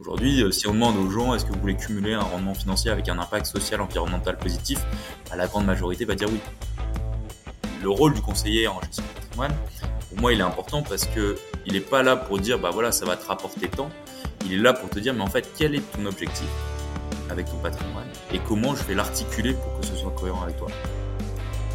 Aujourd'hui, euh, si on demande aux gens est-ce que vous voulez cumuler un rendement financier avec un impact social, environnemental positif, bah, la grande majorité va dire oui. Le rôle du conseiller en gestion de patrimoine, pour moi, il est important parce que il n'est pas là pour dire bah voilà, ça va te rapporter tant. Il est là pour te dire mais en fait, quel est ton objectif avec ton patrimoine et comment je vais l'articuler pour que ce soit cohérent avec toi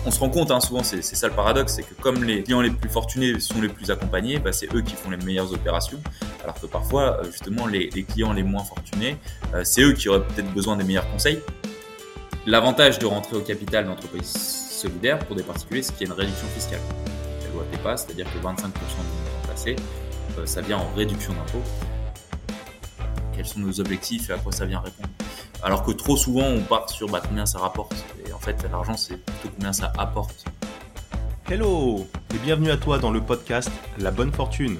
on se rend compte, hein, souvent, c'est ça le paradoxe, c'est que comme les clients les plus fortunés sont les plus accompagnés, bah, c'est eux qui font les meilleures opérations, alors que parfois, euh, justement, les, clients les moins fortunés, euh, c'est eux qui auraient peut-être besoin des meilleurs conseils. L'avantage de rentrer au capital d'entreprise solidaire pour des particuliers, c'est qu'il y a une réduction fiscale. La loi TEPA, c'est-à-dire que 25% du montant placé, euh, ça vient en réduction d'impôts. Quels sont nos objectifs et à quoi ça vient répondre? Alors que trop souvent, on part sur bah, combien ça rapporte. Et en fait, l'argent, c'est plutôt combien ça apporte. Hello et bienvenue à toi dans le podcast La Bonne Fortune,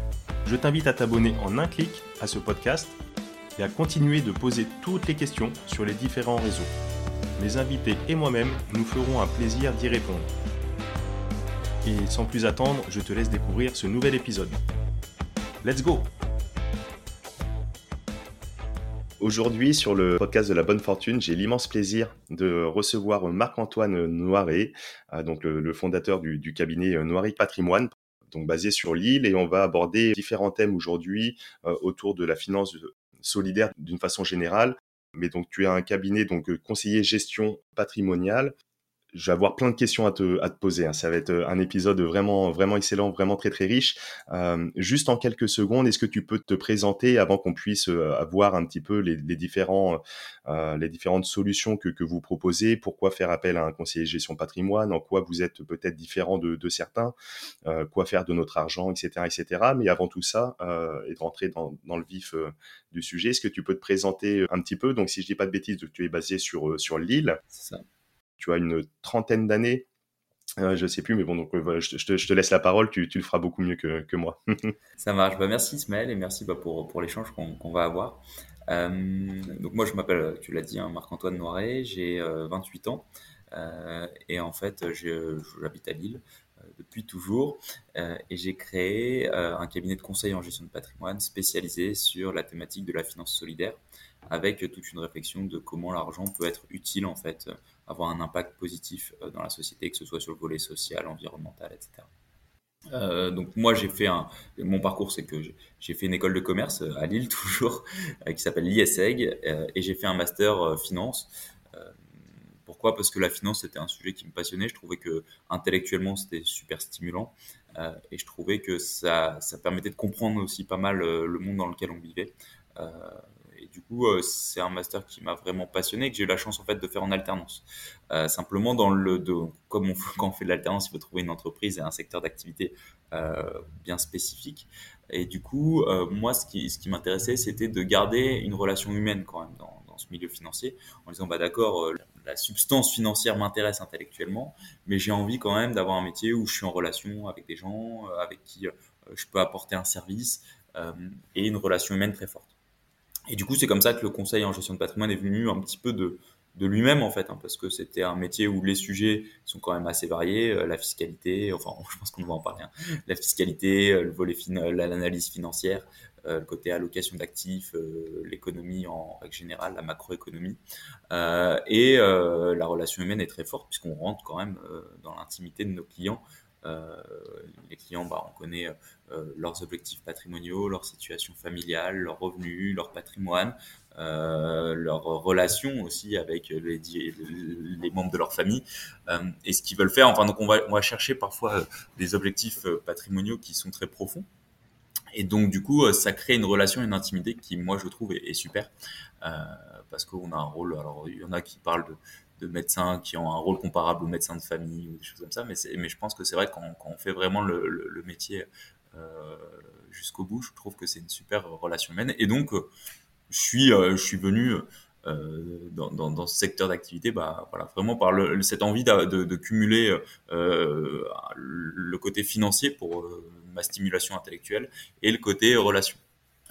je t'invite à t'abonner en un clic à ce podcast et à continuer de poser toutes les questions sur les différents réseaux. Mes invités et moi-même nous ferons un plaisir d'y répondre. Et sans plus attendre, je te laisse découvrir ce nouvel épisode. Let's go Aujourd'hui, sur le podcast de la bonne fortune, j'ai l'immense plaisir de recevoir Marc-Antoine Noiret, euh, donc le, fondateur du, cabinet euh, Noiret Patrimoine, basé sur l'île, et on va aborder différents thèmes aujourd'hui euh, autour de la finance solidaire d'une façon générale. Mais donc tu as un cabinet donc conseiller gestion patrimoniale je vais avoir plein de questions à te, à te poser. Hein. Ça va être euh, un épisode vraiment, vraiment excellent, vraiment très, très riche. Euh, juste en quelques secondes, est-ce que tu peux te présenter avant qu'on puisse euh, avoir un petit peu les, les différents, euh, les différentes solutions que, que vous proposez? Pourquoi faire appel à un conseiller de gestion patrimoine? En quoi vous êtes peut-être différent de, de certains? Quoi faire de notre argent, etc., etc. Mais avant tout ça, et de rentrer dans, dans le vif du sujet, est-ce que tu peux te présenter un petit peu? Donc, si je dis pas de bêtises, tu es basé sur sur l'île. C'est ça tu as une trentaine d'années. Euh, je sais plus, mais bon, donc voilà, je, te, laisse la parole, tu, le feras beaucoup mieux que, moi. Ça marche. Bah, merci Ismaël et merci bah, pour, pour l'échange qu'on va avoir. Euh, donc moi, je m'appelle, tu l'as dit, hein, Marc-Antoine Noiret, j'ai 28 euh, ans et en fait, j'habite à Lille depuis toujours et j'ai créé un cabinet de conseil en gestion de patrimoine spécialisé sur la thématique de la finance solidaire avec toute une réflexion de comment l'argent peut être utile en fait avoir un impact positif euh, dans la société, que ce soit sur le volet social, environnemental, etc. Euh, donc moi j'ai fait un mon parcours c'est que j'ai fait une école de commerce euh, à Lille toujours qui s'appelle l'ISEG et j'ai fait un master finance. Pourquoi? Parce que la finance c'était un sujet qui me passionnait. Je trouvais que intellectuellement c'était super stimulant et je trouvais que ça ça permettait de comprendre aussi pas mal le monde dans lequel on vivait du coup, euh, c'est un master qui m'a vraiment passionné et que j'ai eu la chance en fait de faire en alternance. Euh, simplement, dans le, de, comme on, quand on fait de l'alternance, il faut trouver une entreprise et un secteur d'activité euh, bien spécifique. Et du coup, moi, ce qui, m'intéressait, c'était de garder une relation humaine quand même dans, dans ce milieu financier, en disant, bah d'accord, la substance financière m'intéresse intellectuellement, mais j'ai envie quand même d'avoir un métier où je suis en relation avec des gens, avec qui je peux apporter un service et une relation humaine très forte. Et du coup, c'est comme ça que le conseil en gestion de patrimoine est venu un petit peu de, lui-même en fait, hein, parce que c'était un métier où les sujets sont quand même assez variés, euh, la fiscalité, enfin je pense qu'on va en parler, hein, la fiscalité, euh, volet l'analyse financière, euh, le côté allocation d'actifs, l'économie en règle générale, la macroéconomie, et la relation humaine est très forte puisqu'on rentre quand même dans l'intimité de nos clients. Les clients, bah, on connaît euh, leurs objectifs patrimoniaux, leur situation familiale, leurs revenus, leur patrimoine, euh, leurs relations aussi avec les, membres de leur famille euh, et ce qu'ils veulent faire. Enfin, donc on va chercher parfois des objectifs patrimoniaux qui sont très profonds. Et donc, du coup, ça crée une relation, une intimité qui, moi, je trouve est, super. parce qu'on a un rôle, alors il y en a qui parlent de, de, médecins qui ont un rôle comparable aux médecins de famille ou des choses comme ça, mais, mais je pense que c'est vrai que quand, on fait vraiment le, métier euh, jusqu'au bout. Je trouve que c'est une super relation humaine. Et donc, euh, je suis, euh, je suis venu dans, dans, ce secteur d'activité, bah voilà, vraiment par cette envie de, cumuler le côté financier pour ma stimulation intellectuelle et le côté relation.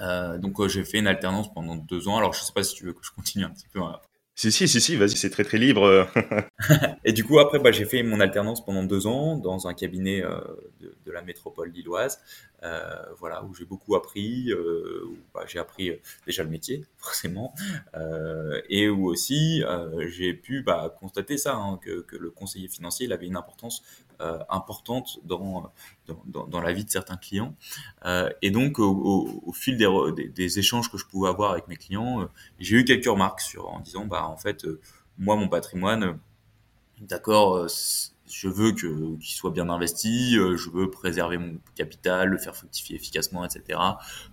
Donc j'ai fait une alternance pendant deux ans. Alors je sais pas si tu veux que je continue un petit peu hein, si, si, si, si, vas-y, c'est très, très libre. et du coup, après, bah, j'ai fait mon alternance pendant deux ans dans un cabinet euh, de, la métropole lilloise, euh, voilà, où j'ai beaucoup appris, euh, où bah, j'ai appris déjà le métier, forcément, et où aussi j'ai pu bah, constater ça, hein, que, que, le conseiller financier il avait une importance importante dans, dans, dans, la vie de certains clients. et donc, au, fil des, des, échanges que je pouvais avoir avec mes clients, j'ai eu quelques remarques sur, en disant, bah, en fait, moi, mon patrimoine, d'accord, je veux que qu'il soit bien investi, euh, je veux préserver mon capital, le faire fructifier efficacement, etc.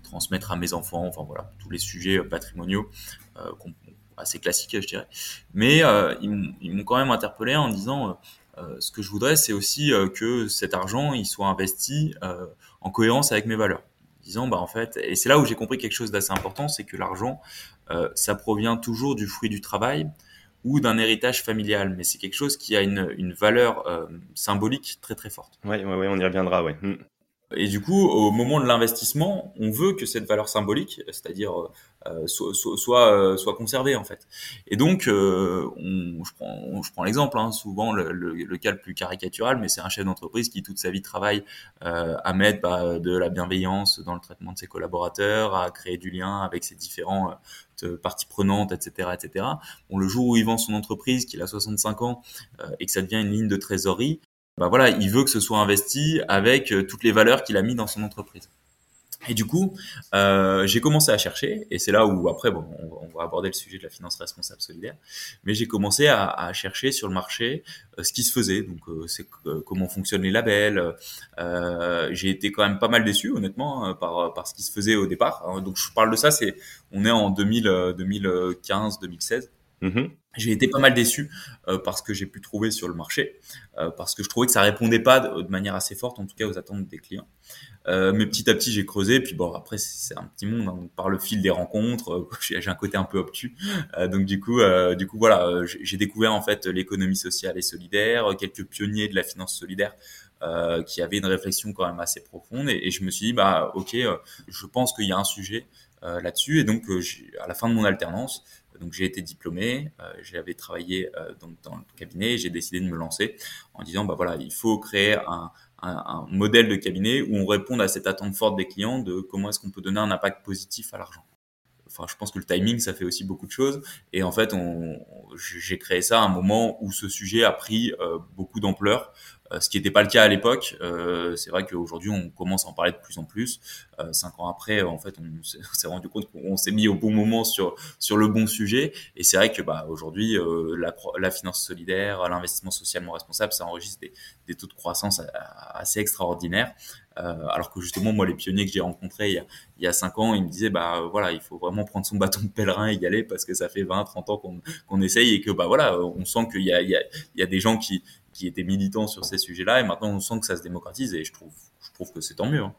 Transmettre à mes enfants, enfin voilà, tous les sujets euh, patrimoniaux euh, assez classiques, je dirais. Mais euh, ils m'ont quand même interpellé en disant ce que je voudrais, c'est aussi que cet argent il soit investi en cohérence avec mes valeurs. Disant bah en fait, et c'est là où j'ai compris quelque chose d'assez important, c'est que l'argent ça provient toujours du fruit du travail ou d'un héritage familial, mais c'est quelque chose qui a une, une valeur euh, symbolique très très forte. Oui, ouais, ouais, on y reviendra, ouais. Mm. Et du coup, au moment de l'investissement, on veut que cette valeur symbolique, c'est-à-dire euh, soit, soit, euh, soit, conservée en fait. Et donc, euh, je prends, l'exemple, hein, souvent le, cas le plus caricatural, mais c'est un chef d'entreprise qui toute sa vie travaille euh, à mettre bah, de la bienveillance dans le traitement de ses collaborateurs, à créer du lien avec ses différents parties prenantes, etc., etc. Le jour où il vend son entreprise, qu'il a 65 ans et que ça devient une ligne de trésorerie, bah voilà, il veut que ce soit investi avec euh, toutes les valeurs qu'il a mis dans son entreprise. Et du coup, euh, j'ai commencé à chercher, et c'est là où après, bon, on, va aborder le sujet de la finance responsable solidaire, mais j'ai commencé à, à, chercher sur le marché euh, ce qui se faisait, donc euh, c'est comment fonctionnent les labels. Euh, j'ai été quand même pas mal déçu, honnêtement, hein, par, par ce qui se faisait au départ. Hein, donc je parle de ça, c'est on est en 2000, 2015, 2016. Mmh. J'ai été pas mal déçu euh, parce que j'ai pu trouver sur le marché, euh, parce que je trouvais que ça répondait pas de, de, manière assez forte, en tout cas aux attentes des clients. Euh, mais petit à petit, j'ai creusé, puis bon, après c'est un petit monde, hein, par le fil des rencontres, euh, j'ai un côté un peu obtus, euh, donc du coup, du coup voilà, j'ai découvert en fait l'économie sociale et solidaire, quelques pionniers de la finance solidaire. qui avaient une réflexion quand même assez profonde. Et, je me suis dit bah ok je pense qu'il y a un sujet là-dessus. Et donc à la fin de mon alternance donc j'ai été diplômé, euh, j'avais travaillé euh, dans, dans, le cabinet et j'ai décidé de me lancer en disant bah voilà il faut créer un, un, un, modèle de cabinet où on réponde à cette attente forte des clients de comment est-ce qu'on peut donner un impact positif à l'argent. Enfin, je pense que le timing, ça fait aussi beaucoup de choses. Et en fait, on, j'ai créé ça à un moment où ce sujet a pris euh, beaucoup d'ampleur. Euh, ce qui n'était pas le cas à l'époque. Euh, c'est vrai qu'aujourd'hui, on commence à en parler de plus en plus. Euh, cinq ans après, en fait, on s'est rendu compte qu'on s'est mis au bon moment sur sur le bon sujet. Et c'est vrai que bah, aujourd'hui, la, finance solidaire, l'investissement socialement responsable, ça enregistre des, taux de croissance assez extraordinaires. Alors que justement, moi, les pionniers que j'ai rencontrés il y, a, il y a cinq ans, ils me disaient, bah voilà, il faut vraiment prendre son bâton de pèlerin et y aller parce que ça fait 20, 30 ans qu'on qu'on essaye et que bah voilà, on sent qu'il y y, y a des gens qui, qui étaient militants sur ces sujets-là, et maintenant on sent que ça se démocratise, et je trouve, je trouve que c'est tant mieux. Hein.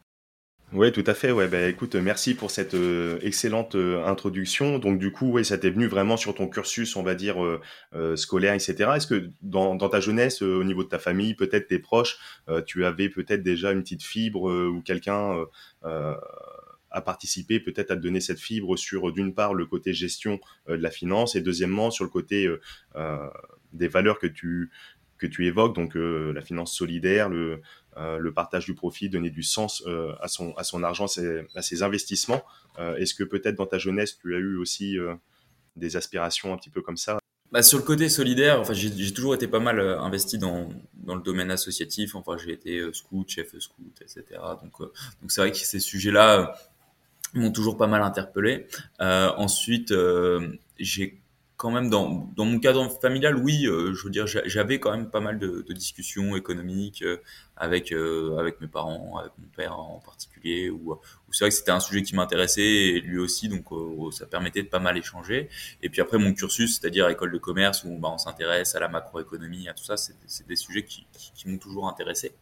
Oui, tout à fait. Ouais, bah, écoute, merci pour cette euh, excellente euh, introduction. Donc, du coup, ouais, ça t'est venu vraiment sur ton cursus, on va dire euh, scolaire, etc. Est-ce que dans, dans, ta jeunesse, au niveau de ta famille, peut-être tes proches, tu avais peut-être déjà une petite fibre ou quelqu'un a participé peut-être à te donner cette fibre sur d'une part le côté gestion de la finance et deuxièmement sur le côté des valeurs que tu que tu évoques, donc euh, la finance solidaire, le, euh, le partage du profit, donner du sens euh, à, son, à son argent, à ses investissements. Est-ce que peut-être dans ta jeunesse, tu as eu aussi des aspirations un petit peu comme ça? Bah, sur le côté solidaire, enfin, j'ai toujours été pas mal investi dans, dans le domaine associatif. Enfin, j'ai été scout, chef scout, etc. Donc, donc c'est vrai que ces sujets-là m'ont toujours pas mal interpellé. ensuite, j'ai quand même dans, dans mon cadre familial, oui, euh, je veux dire, j'avais quand même pas mal de, discussions économiques euh, avec euh, avec mes parents, avec mon père en particulier, c'est vrai que c'était un sujet qui m'intéressait lui aussi, donc ça permettait de pas mal échanger. Et puis après mon cursus, c'est-à-dire école de commerce où bah, on s'intéresse à la macroéconomie, à tout ça, c'est des sujets qui, m'ont toujours intéressé.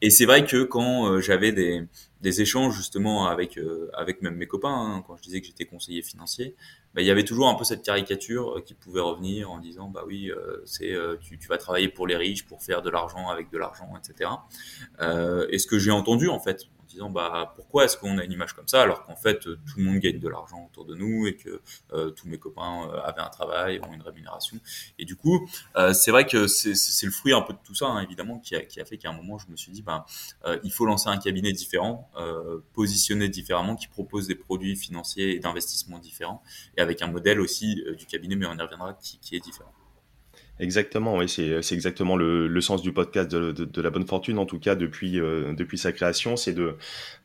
Et c'est vrai que quand j'avais des échanges justement avec avec même mes copains, hein, quand je disais que j'étais conseiller financier, bah, il y avait toujours un peu cette caricature qui pouvait revenir en disant bah oui c'est tu, vas travailler pour les riches pour faire de l'argent avec de l'argent etc et ce que j'ai entendu en fait disant bah pourquoi est-ce qu'on a une image comme ça alors qu'en fait tout le monde gagne de l'argent autour de nous et que euh, tous mes copains euh, avaient un travail, ont une rémunération. Et du coup, euh, c'est vrai que c'est le fruit un peu de tout ça, hein, évidemment, qui a, qui a fait qu'à un moment je me suis dit bah il faut lancer un cabinet différent, positionné différemment, qui propose des produits financiers et d'investissement différents et avec un modèle aussi du cabinet, mais on y reviendra, qui est différent. Exactement, oui, c'est, exactement le, sens du podcast de, la bonne fortune, en tout cas depuis, euh, depuis sa création, c'est de,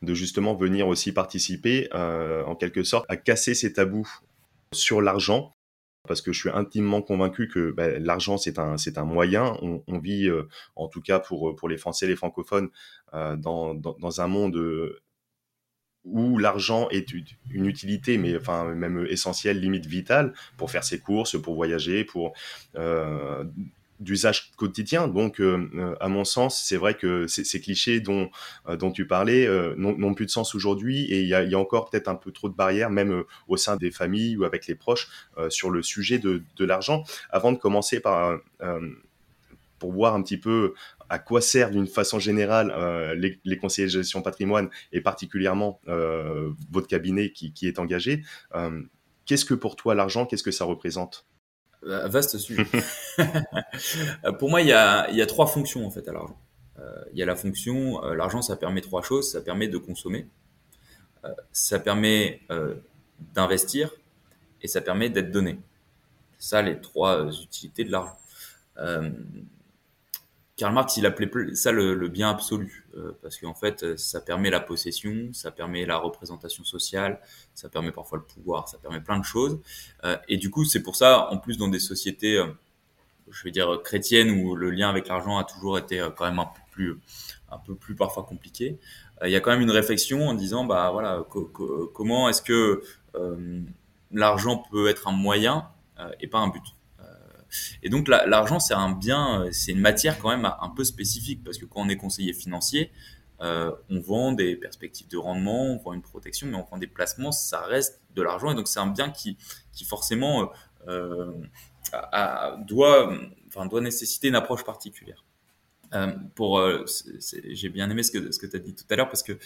de justement venir aussi participer, euh, en quelque sorte, à casser ces tabous sur l'argent, parce que je suis intimement convaincu que bah, l'argent c'est un c'est un moyen. On, vit, euh, en tout cas pour pour les Français, les francophones, dans, dans, un monde où l'argent est une utilité, mais enfin même essentielle, limite vitale, pour faire ses courses, pour voyager, pour euh, d'usage quotidien. Donc, euh, euh, à mon sens, c'est vrai que ces clichés dont, dont tu parlais n'ont plus de sens aujourd'hui et il y a, encore peut-être un peu trop de barrières, même au sein des familles ou avec les proches, sur le sujet de, de l'argent. Avant de commencer par pour voir un petit peu à quoi servent d'une façon générale euh, les, conseillers de gestion patrimoine et particulièrement euh, votre cabinet qui, est engagé. Euh, qu'est-ce que pour toi l'argent, qu'est-ce que ça représente? Vaste sujet. pour moi, il y, a, il y a, trois fonctions en fait à l'argent. il y a la fonction, l'argent, ça permet trois choses. Ça permet de consommer, ça permet d'investir et ça permet d'être donné. C'est ça les trois utilités de l'argent. Karl Marx, il appelait ça le, bien absolu, euh, parce qu'en fait, euh, ça permet la possession, ça permet la représentation sociale, ça permet parfois le pouvoir, ça permet plein de choses. Euh, et du coup, c'est pour ça, en plus, dans des sociétés, je vais dire chrétiennes, où le lien avec l'argent a toujours été quand même un peu plus, un peu plus parfois compliqué, il y a quand même une réflexion en disant, bah voilà, comment est-ce que l'argent peut être un moyen et pas un but. Et donc l'argent, c'est un bien, euh, c'est une matière quand même un peu spécifique parce que quand on est conseiller financier, euh, on vend des perspectives de rendement, on vend une protection, mais on vend des placements, ça reste de l'argent et donc c'est un bien qui, qui forcément euh, doit, enfin, doit nécessiter une approche particulière. j'ai bien aimé ce que, ce que tu as dit tout à l'heure parce que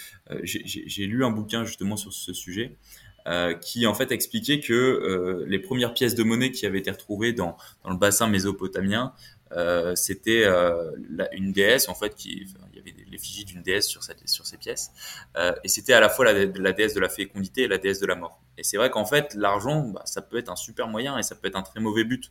j'ai lu un bouquin justement sur ce sujet euh, qui en fait expliquait que euh, les premières pièces de monnaie qui avaient été retrouvées dans, dans le bassin mésopotamien, euh, c'était euh, une déesse en fait qui il y avait l'effigie d'une déesse sur cette, sur ces pièces. Euh, et c'était à la fois la, la, déesse de la fécondité et la déesse de la mort. Et c'est vrai qu'en fait l'argent bah, ça peut être un super moyen et ça peut être un très mauvais but.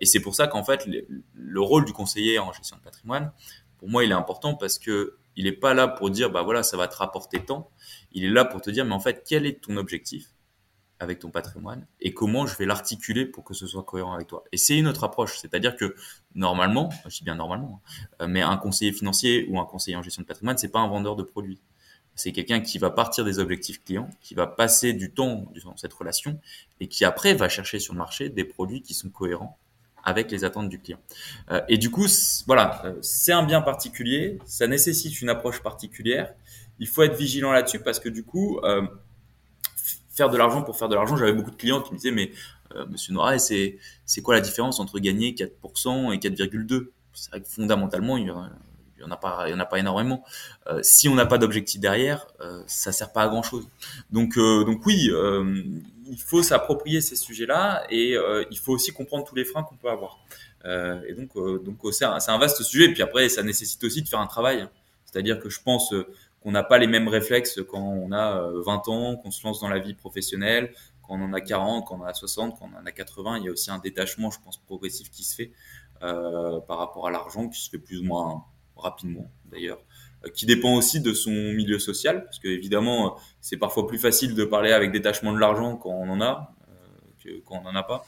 Et c'est pour ça qu'en fait le, le, rôle du conseiller en gestion de patrimoine pour moi il est important parce que il n'est pas là pour dire bah voilà ça va te rapporter tant il est là pour te dire, mais en fait, quel est ton objectif avec ton patrimoine et comment je vais l'articuler pour que ce soit cohérent avec toi? Et c'est une autre approche, c'est-à-dire que normalement, je dis bien normalement, hein, mais un conseiller financier ou un conseiller en gestion de patrimoine, c'est pas un vendeur de produits. C'est quelqu'un qui va partir des objectifs clients, qui va passer du temps dans cette relation et qui après va chercher sur le marché des produits qui sont cohérents avec les attentes du client. Euh, et du coup, voilà, euh, c'est un bien particulier, ça nécessite une approche particulière il faut être vigilant là-dessus parce que du coup, euh, faire de l'argent pour faire de l'argent, j'avais beaucoup de clients qui me disaient mais euh, Monsieur Nora, c'est c'est quoi la différence entre gagner 4% et 4,2 C'est vrai que fondamentalement, il y en a pas, il y en a pas énormément. Euh, si on n'a pas d'objectif derrière, euh, ça sert pas à grand chose. Donc, euh, donc oui, il faut s'approprier ces sujets-là et il faut aussi comprendre tous les freins qu'on peut avoir. et donc, donc c'est un, un, vaste sujet. Et puis après, ça nécessite aussi de faire un travail. C'est-à-dire que je pense qu'on n'a pas les mêmes réflexes quand on a 20 euh, ans, qu'on se lance dans la vie professionnelle, quand on en a 40, quand on en a 60, quand on en a 80. Il y a aussi un détachement, je pense, progressif qui se fait euh, par rapport à l'argent, qui se fait plus ou moins rapidement d'ailleurs, euh, qui dépend aussi de son milieu social, parce que évidemment, c'est parfois plus facile de parler avec détachement de l'argent quand on en a que quand on n'en a pas.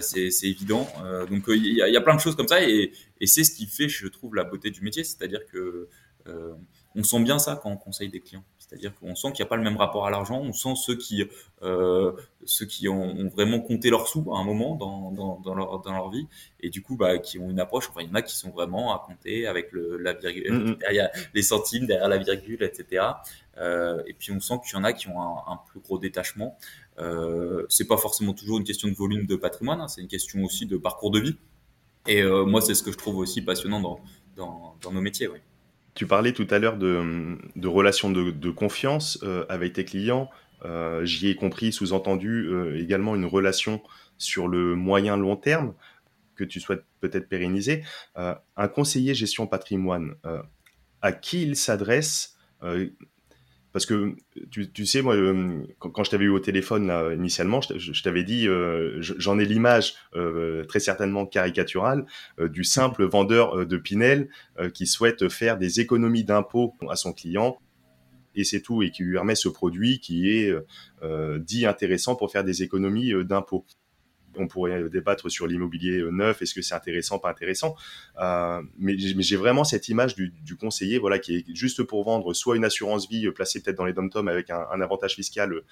c'est évident. donc il y, a plein de choses comme ça et, et c'est ce qui fait, je trouve, la beauté du métier, c'est-à-dire que on sent bien ça quand on conseille des clients. C'est-à-dire qu'on sent qu'il n'y a pas le même rapport à l'argent. On sent ceux qui, euh, ceux qui ont, vraiment compté leurs sous à un moment dans, dans, dans, leur, dans leur vie et du coup, bah, qui ont une approche. Enfin, il y en a qui sont vraiment à compter avec le, la virgule, mm, mm. derrière les centimes, derrière la virgule, etc. Euh, et puis on sent qu'il y en a qui ont un, un plus gros détachement. Euh, c'est pas forcément toujours une question de volume de patrimoine, hein, c'est une question aussi de parcours de vie. Et euh, moi, c'est ce que je trouve aussi passionnant dans, dans, dans nos métiers. Oui. Tu parlais tout à l'heure de, de, relations de, confiance euh, avec tes clients. Euh, J'y ai compris, sous-entendu, euh, également une relation sur le moyen long terme que tu souhaites peut-être pérenniser. Un conseiller gestion patrimoine, à qui il s'adresse parce que tu, sais, moi, euh, quand, je t'avais eu au téléphone initialement, je, t'avais dit, euh, j'en ai l'image euh, très certainement caricaturale du simple vendeur de Pinel qui souhaite faire des économies d'impôts à son client. Et c'est tout, et qui lui remet ce produit qui est dit intéressant pour faire des économies d'impôts on pourrait débattre sur l'immobilier euh, neuf, est-ce que c'est intéressant, pas intéressant. Euh, mais, j'ai vraiment cette image du, conseiller, voilà, qui est juste pour vendre soit une assurance vie euh, placée peut-être dans les dom avec un, avantage fiscal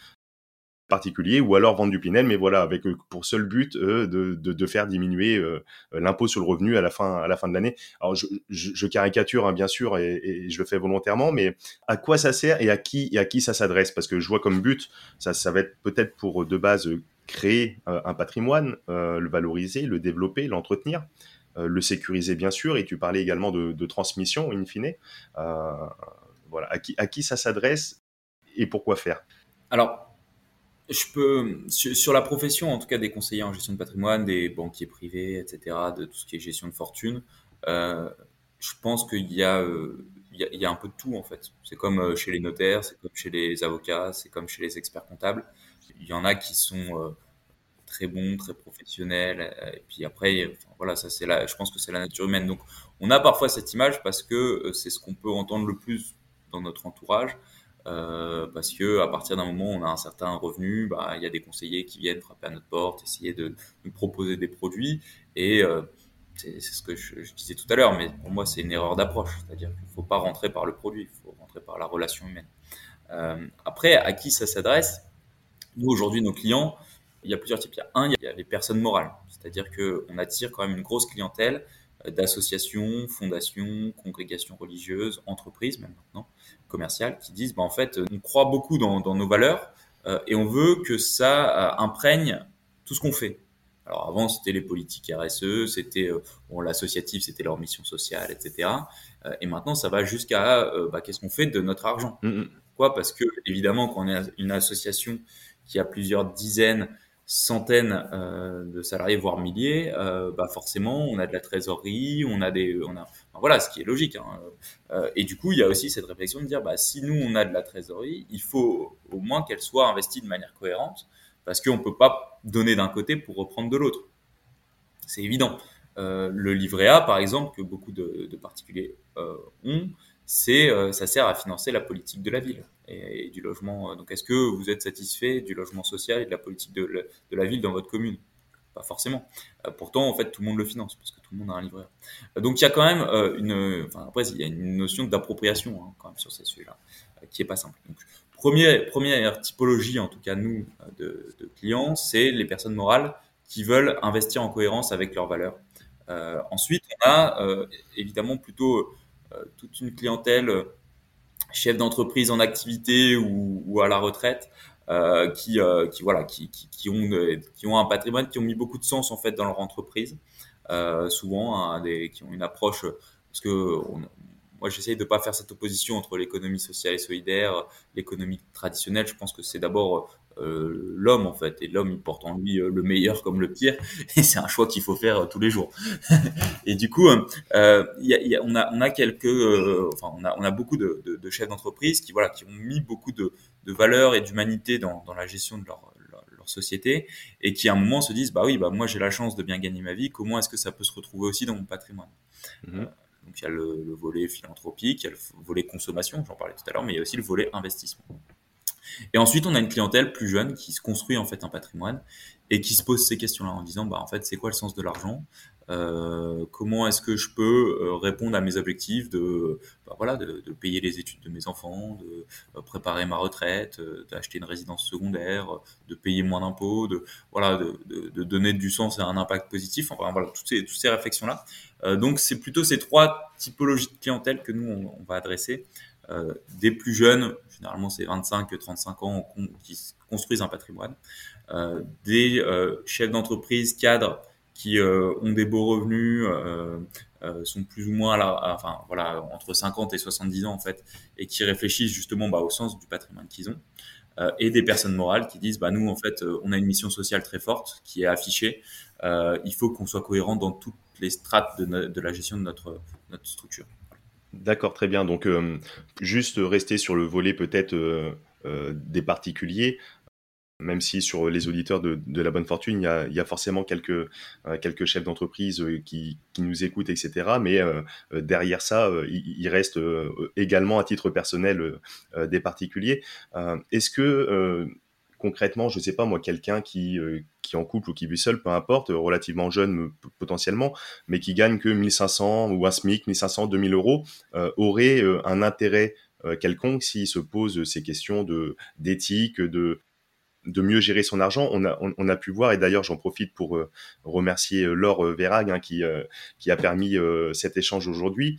particulier, ou alors vendre du Pinel, mais voilà, avec pour seul but de, faire diminuer l'impôt sur le revenu à la fin, de l'année. Alors je, caricature hein, bien sûr et, et, je le fais volontairement, mais à quoi ça sert et à qui et à qui ça s'adresse? Parce que je vois comme but, ça, ça va être peut-être pour de base créer euh, un patrimoine, euh, le valoriser, le développer, l'entretenir, euh, le sécuriser bien sûr, et tu parlais également de, transmission in fine. voilà, à qui, à qui ça s'adresse et pourquoi faire? Alors, je peux, sur, la profession, en tout cas des conseillers en gestion de patrimoine, des banquiers privés, etc., de tout ce qui est gestion de fortune, je pense qu'il y a, y, a, un peu de tout en fait. C'est comme chez les notaires, c'est comme chez les avocats, c'est comme chez les experts comptables il y en a qui sont euh, très bons, très professionnels. Euh, et puis après, voilà, ça c'est là. Je pense que c'est la nature humaine. Donc, on a parfois cette image parce que euh, c'est ce qu'on peut entendre le plus dans notre entourage. parce que à partir d'un moment, on a un certain revenu, bah, il y a des conseillers qui viennent frapper à notre porte, essayer de nous proposer des produits. Et c'est ce que je, disais tout à l'heure, mais pour moi, c'est une erreur d'approche. C'est-à-dire qu'il ne faut pas rentrer par le produit, il faut rentrer par la relation humaine. après, à qui ça s'adresse? Nous, aujourd'hui, nos clients, il y a plusieurs types. Il y a un, il y a les personnes morales. C'est-à-dire qu'on attire quand même une grosse clientèle euh, d'associations, fondations, congrégations religieuses, entreprises, même maintenant, commerciales, qui disent, bah, en fait, on croit beaucoup dans, dans nos valeurs euh, et on veut que ça euh, imprègne tout ce qu'on fait. Alors avant, c'était les politiques RSE, c'était euh, bon, l'associatif, c'était leur mission sociale, etc. Euh, et maintenant, ça va jusqu'à bah, qu'est-ce qu'on fait de notre argent? Mm -hmm. Pourquoi? Parce que évidemment, quand on est une association qui a plusieurs dizaines, centaines euh, de salariés, voire milliers, euh, bah forcément, on a de la trésorerie, on a des, on a, voilà, ce qui est logique. Hein. Euh, et du coup, il y a aussi cette réflexion de dire, bah, si nous on a de la trésorerie, il faut au moins qu'elle soit investie de manière cohérente, parce qu'on peut pas donner d'un côté pour reprendre de l'autre. C'est évident. Le livret A, par exemple, que beaucoup de, de particuliers ont, c'est, ça sert à financer la politique de la ville et, du logement. Donc, est-ce que vous êtes satisfait du logement social et de la politique de, la ville dans votre commune? Pas forcément. Euh, pourtant, en fait, tout le monde le finance parce que tout le monde a un livret. Euh, donc, il y a quand même euh, une, enfin, après, il y a une notion d'appropriation hein, quand même sur ces sujets-là qui est pas simple. Donc, première, première typologie, en tout cas nous, de, clients, c'est les personnes morales qui veulent investir en cohérence avec leurs valeurs. Euh, ensuite, on a euh, évidemment plutôt euh, toute une clientèle chefs d'entreprise en activité ou, à la retraite euh, qui, euh, qui voilà qui, ont qui ont un patrimoine qui ont mis beaucoup de sens en fait dans leur entreprise. Euh, souvent hein, qui ont une approche parce que moi j'essaye de pas faire cette opposition entre l'économie sociale et solidaire l'économie traditionnelle. Je pense que c'est d'abord euh, l'homme en fait. Et l'homme il porte en lui euh, le meilleur comme le pire. Et c'est un choix qu'il faut faire euh, tous les jours. Et du coup y a, y a, on a on a quelques enfin on a on a beaucoup de, de, de chefs d'entreprise qui voilà qui ont mis beaucoup de, de valeur et d'humanité dans, dans la gestion de leur, leur, leur société et qui à un moment se disent bah oui bah moi j'ai la chance de bien gagner ma vie. Comment est-ce que ça peut se retrouver aussi dans mon patrimoine? Mmh. donc il y a le, le volet philanthropique il y a le volet consommation j'en parlais tout à l'heure mais il y a aussi le volet investissement Et ensuite, on a une clientèle plus jeune qui se construit en fait un patrimoine et qui se pose ces questions-là en disant, bah en fait, c'est quoi le sens de l'argent? Euh, comment est-ce que je peux euh, répondre à mes objectifs de, bah voilà, de, de, payer les études de mes enfants, de euh, préparer ma retraite, d'acheter une résidence secondaire, de payer moins d'impôts, de voilà, de, de, donner du sens et un impact positif. Enfin voilà, toutes ces, toutes ces réflexions-là. donc c'est plutôt ces trois typologies de clientèle que nous on va adresser. Des plus jeunes, généralement c'est 25-35 ans, qui construisent un patrimoine. des chefs d'entreprise, cadres qui euh, ont des beaux revenus, euh, euh, sont plus ou moins à la, enfin voilà entre 50 et 70 ans en fait, et qui réfléchissent justement bah, au sens du patrimoine qu'ils ont. et des personnes morales qui disent bah nous en fait on a une mission sociale très forte qui est affichée il faut qu'on soit cohérent dans toutes les strates de, de la gestion de notre, notre structure D'accord, très bien. Donc, juste rester sur le volet peut-être des particuliers même si sur les auditeurs de, la bonne fortune, il y a, forcément quelques, euh, quelques chefs d'entreprise euh, qui, nous écoutent, etc. Mais euh, derrière ça, il, reste également à titre personnel des particuliers. Est-ce que concrètement, je ne sais pas moi, quelqu'un qui, qui est en couple ou qui vit seul, peu importe, relativement jeune potentiellement, mais qui gagne que 1500 ou un SMIC, 1500, 2000 euros, aurait un intérêt quelconque s'il se pose ces questions d'éthique, de mieux gérer son argent. On a, on, a pu voir, et d'ailleurs j'en profite pour euh, remercier euh, Laure euh, Verag hein, qui a permis cet échange aujourd'hui.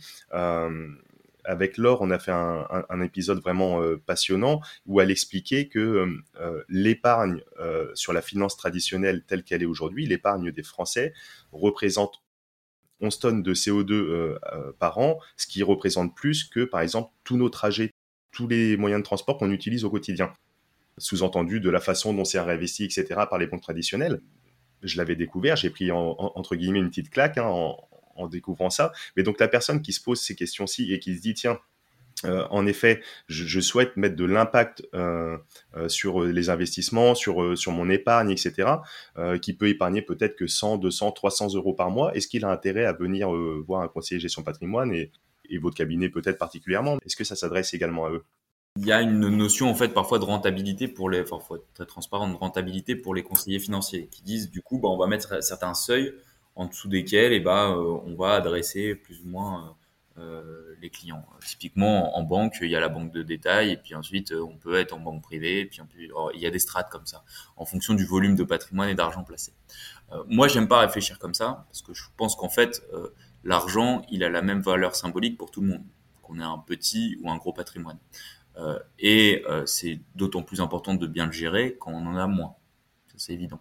Avec Laure, on a fait un, épisode vraiment passionnant où elle expliquait que l'épargne sur la finance traditionnelle telle qu'elle est aujourd'hui, l'épargne des Français, représente 11 tonnes de CO2 par an, ce qui représente plus que, par exemple, tous nos trajets, tous les moyens de transport qu'on utilise au quotidien sous-entendu de la façon dont c'est réinvesti, etc., par les banques traditionnelles. Je l'avais découvert, j'ai pris entre guillemets une petite claque hein, en, découvrant ça. Mais donc la personne qui se pose ces questions-ci et qui se dit, tiens, euh, en effet, je, souhaite mettre de l'impact euh, euh, sur les investissements, sur, sur mon épargne, etc., qui peut épargner peut-être que 100, 200, 300 euros par mois. Est-ce qu'il a intérêt à venir voir un conseiller gestion patrimoine et, et votre cabinet peut-être particulièrement? Est-ce que ça s'adresse également à eux? Il y a une notion en fait parfois de rentabilité pour les, transparent, de rentabilité pour les conseillers financiers qui disent du coup, bah, on va mettre certains seuils en dessous desquels eh bah, euh, on va adresser plus ou moins euh, les clients. Typiquement en banque, il y a la banque de détail et puis ensuite on peut être en banque privée et puis il y a des strates comme ça en fonction du volume de patrimoine et d'argent placé. Euh, moi, j'aime pas réfléchir comme ça parce que je pense qu'en fait euh, l'argent, il a la même valeur symbolique pour tout le monde, qu'on ait un petit ou un gros patrimoine. Euh, et euh, c'est d'autant plus important de bien le gérer quand on en a moins. C'est évident.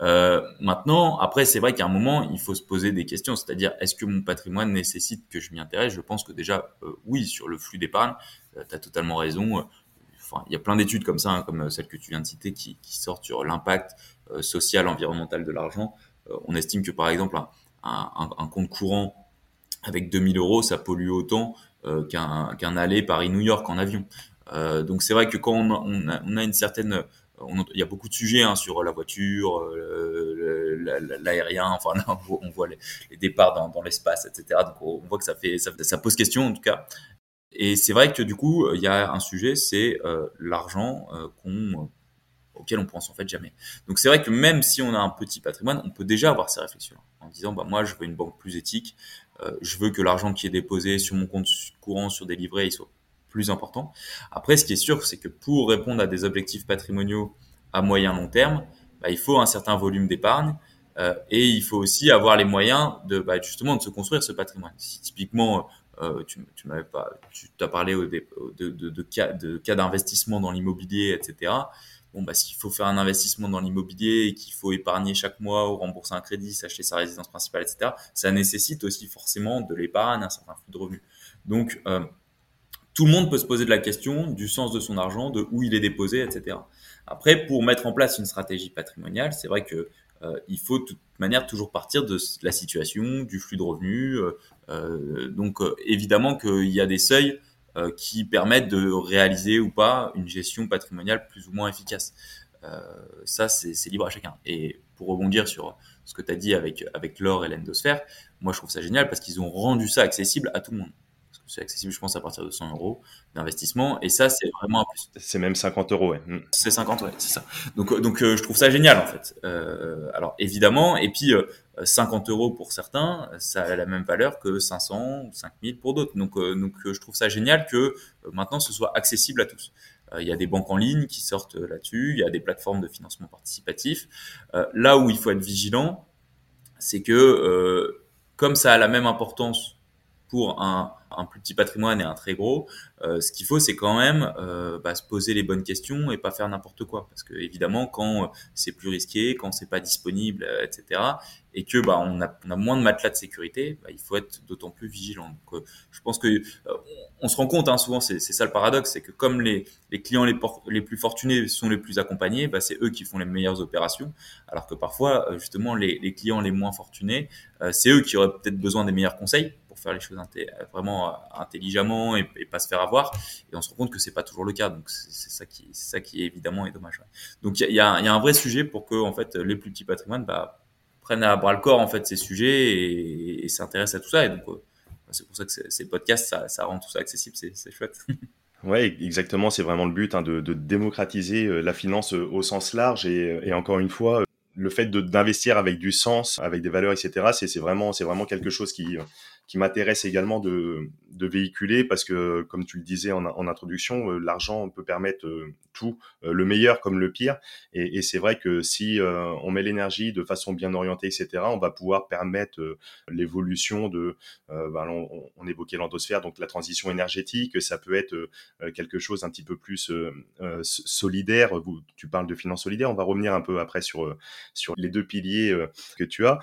Euh, maintenant, après, c'est vrai qu'à un moment, il faut se poser des questions, c'est-à-dire, est-ce que mon patrimoine nécessite que je m'y intéresse? Je pense que déjà, oui, sur le flux d'épargne, tu as totalement raison. Enfin, il y a plein d'études comme ça, hein, comme celle que tu viens de citer, qui, sortent sur l'impact social, environnemental de l'argent. on estime que, par exemple, un, compte courant avec 2000 euros, ça pollue autant qu'un aller Paris-New York en avion. Euh, donc c'est vrai que quand on a une certaine il y a beaucoup de sujets hein, sur la voiture, euh, l'aérien, enfin on voit les, départs dans, l'espace, etc. Donc on voit que ça pose question en tout cas. Et c'est vrai que du coup il y a un sujet, c'est euh, l'argent euh, auquel on pense en fait jamais. Donc c'est vrai que même si on a un petit patrimoine, on peut déjà avoir ces réflexions en disant bah moi je veux une banque plus éthique, je veux que l'argent qui est déposé sur mon compte courant sur des livrets il soit plus important. Après, ce qui est sûr, c'est que pour répondre à des objectifs patrimoniaux à moyen long terme, bah, il faut un certain volume d'épargne euh, et il faut aussi avoir les moyens de bah, justement de se construire ce patrimoine. Si typiquement euh, tu, tu m'avais pas, tu as parlé de, de, de, cas, d'investissement dans l'immobilier, etc. Bon, bah, s'il faut faire un investissement dans l'immobilier et qu'il faut épargner chaque mois ou rembourser un crédit, s'acheter sa résidence principale, etc., ça nécessite aussi forcément de l'épargne, un certain flux de revenus. Donc, euh, tout le monde peut se poser de la question du sens de son argent, de où il est déposé, etc. Après, pour mettre en place une stratégie patrimoniale, c'est vrai que euh, il faut de toute manière toujours partir de la situation, du flux de revenus. Euh, euh donc évidemment qu'il y a des seuils qui permettent de réaliser ou pas une gestion patrimoniale plus ou moins efficace. ça, c'est libre à chacun. Et pour rebondir sur ce que tu as dit avec, avec l'or et l'endosphère, moi je trouve ça génial parce qu'ils ont rendu ça accessible à tout le monde c'est accessible, je pense, à partir de 100 euros d'investissement. Et ça, c'est vraiment un plus. C'est même 50 euros, ouais. Mm. C'est 50, ouais, c'est ça. Donc, euh, donc je trouve ça génial, en fait. Euh, alors, évidemment, et puis 50 euros pour certains, ça a la même valeur que 500 ou 5000 pour d'autres. Donc, donc je trouve ça génial que maintenant ce soit accessible à tous. Il y a des banques en ligne qui sortent là-dessus, il y a des plateformes de financement participatif. là où il faut être vigilant, c'est que comme ça a la même importance pour un, un plus petit patrimoine et un très gros, euh, ce qu'il faut, c'est quand même euh, bah, se poser les bonnes questions et pas faire n'importe quoi. Parce que évidemment, quand euh, c'est plus risqué, quand c'est pas disponible, euh, etc., et que bah, on, a, on a moins de matelas de sécurité, bah, il faut être d'autant plus vigilant. Donc, je pense que on se rend compte, hein, souvent, c'est ça le paradoxe, c'est que comme les, les clients les, les, plus fortunés sont les plus accompagnés, bah, c'est eux qui font les meilleures opérations, alors que parfois, justement, les, les clients les moins fortunés, c'est eux qui auraient peut-être besoin des meilleurs conseils faire les choses vraiment intelligemment et, pas se faire avoir. Et on se rend compte que c'est pas toujours le cas. Donc c'est ça qui, qui évidemment est dommage. Donc il y a, un vrai sujet pour que en fait les plus petits patrimoines bah, prennent à bras le corps en fait ces sujets et, s'intéressent à tout ça. Et donc euh, c'est pour ça que ces podcasts ça, rend tout ça accessible. C'est, chouette. Ouais, exactement. C'est vraiment le but hein, de, démocratiser euh, la finance euh, au sens large et, encore une fois, le fait d'investir avec du sens, avec des valeurs, etc. C'est vraiment, vraiment quelque chose qui qui m'intéresse également de, de, véhiculer parce que, comme tu le disais en, en introduction, euh, l'argent peut permettre euh, tout, euh, le meilleur comme le pire. Et, et c'est vrai que si on met l'énergie de façon bien orientée, etc., on va pouvoir permettre l'évolution de, ben, on, on, évoquait l'endosphère, donc la transition énergétique, ça peut être quelque chose un petit peu plus solidaire. Tu parles de finances solidaires, on va revenir un peu après sur, sur les deux piliers que tu as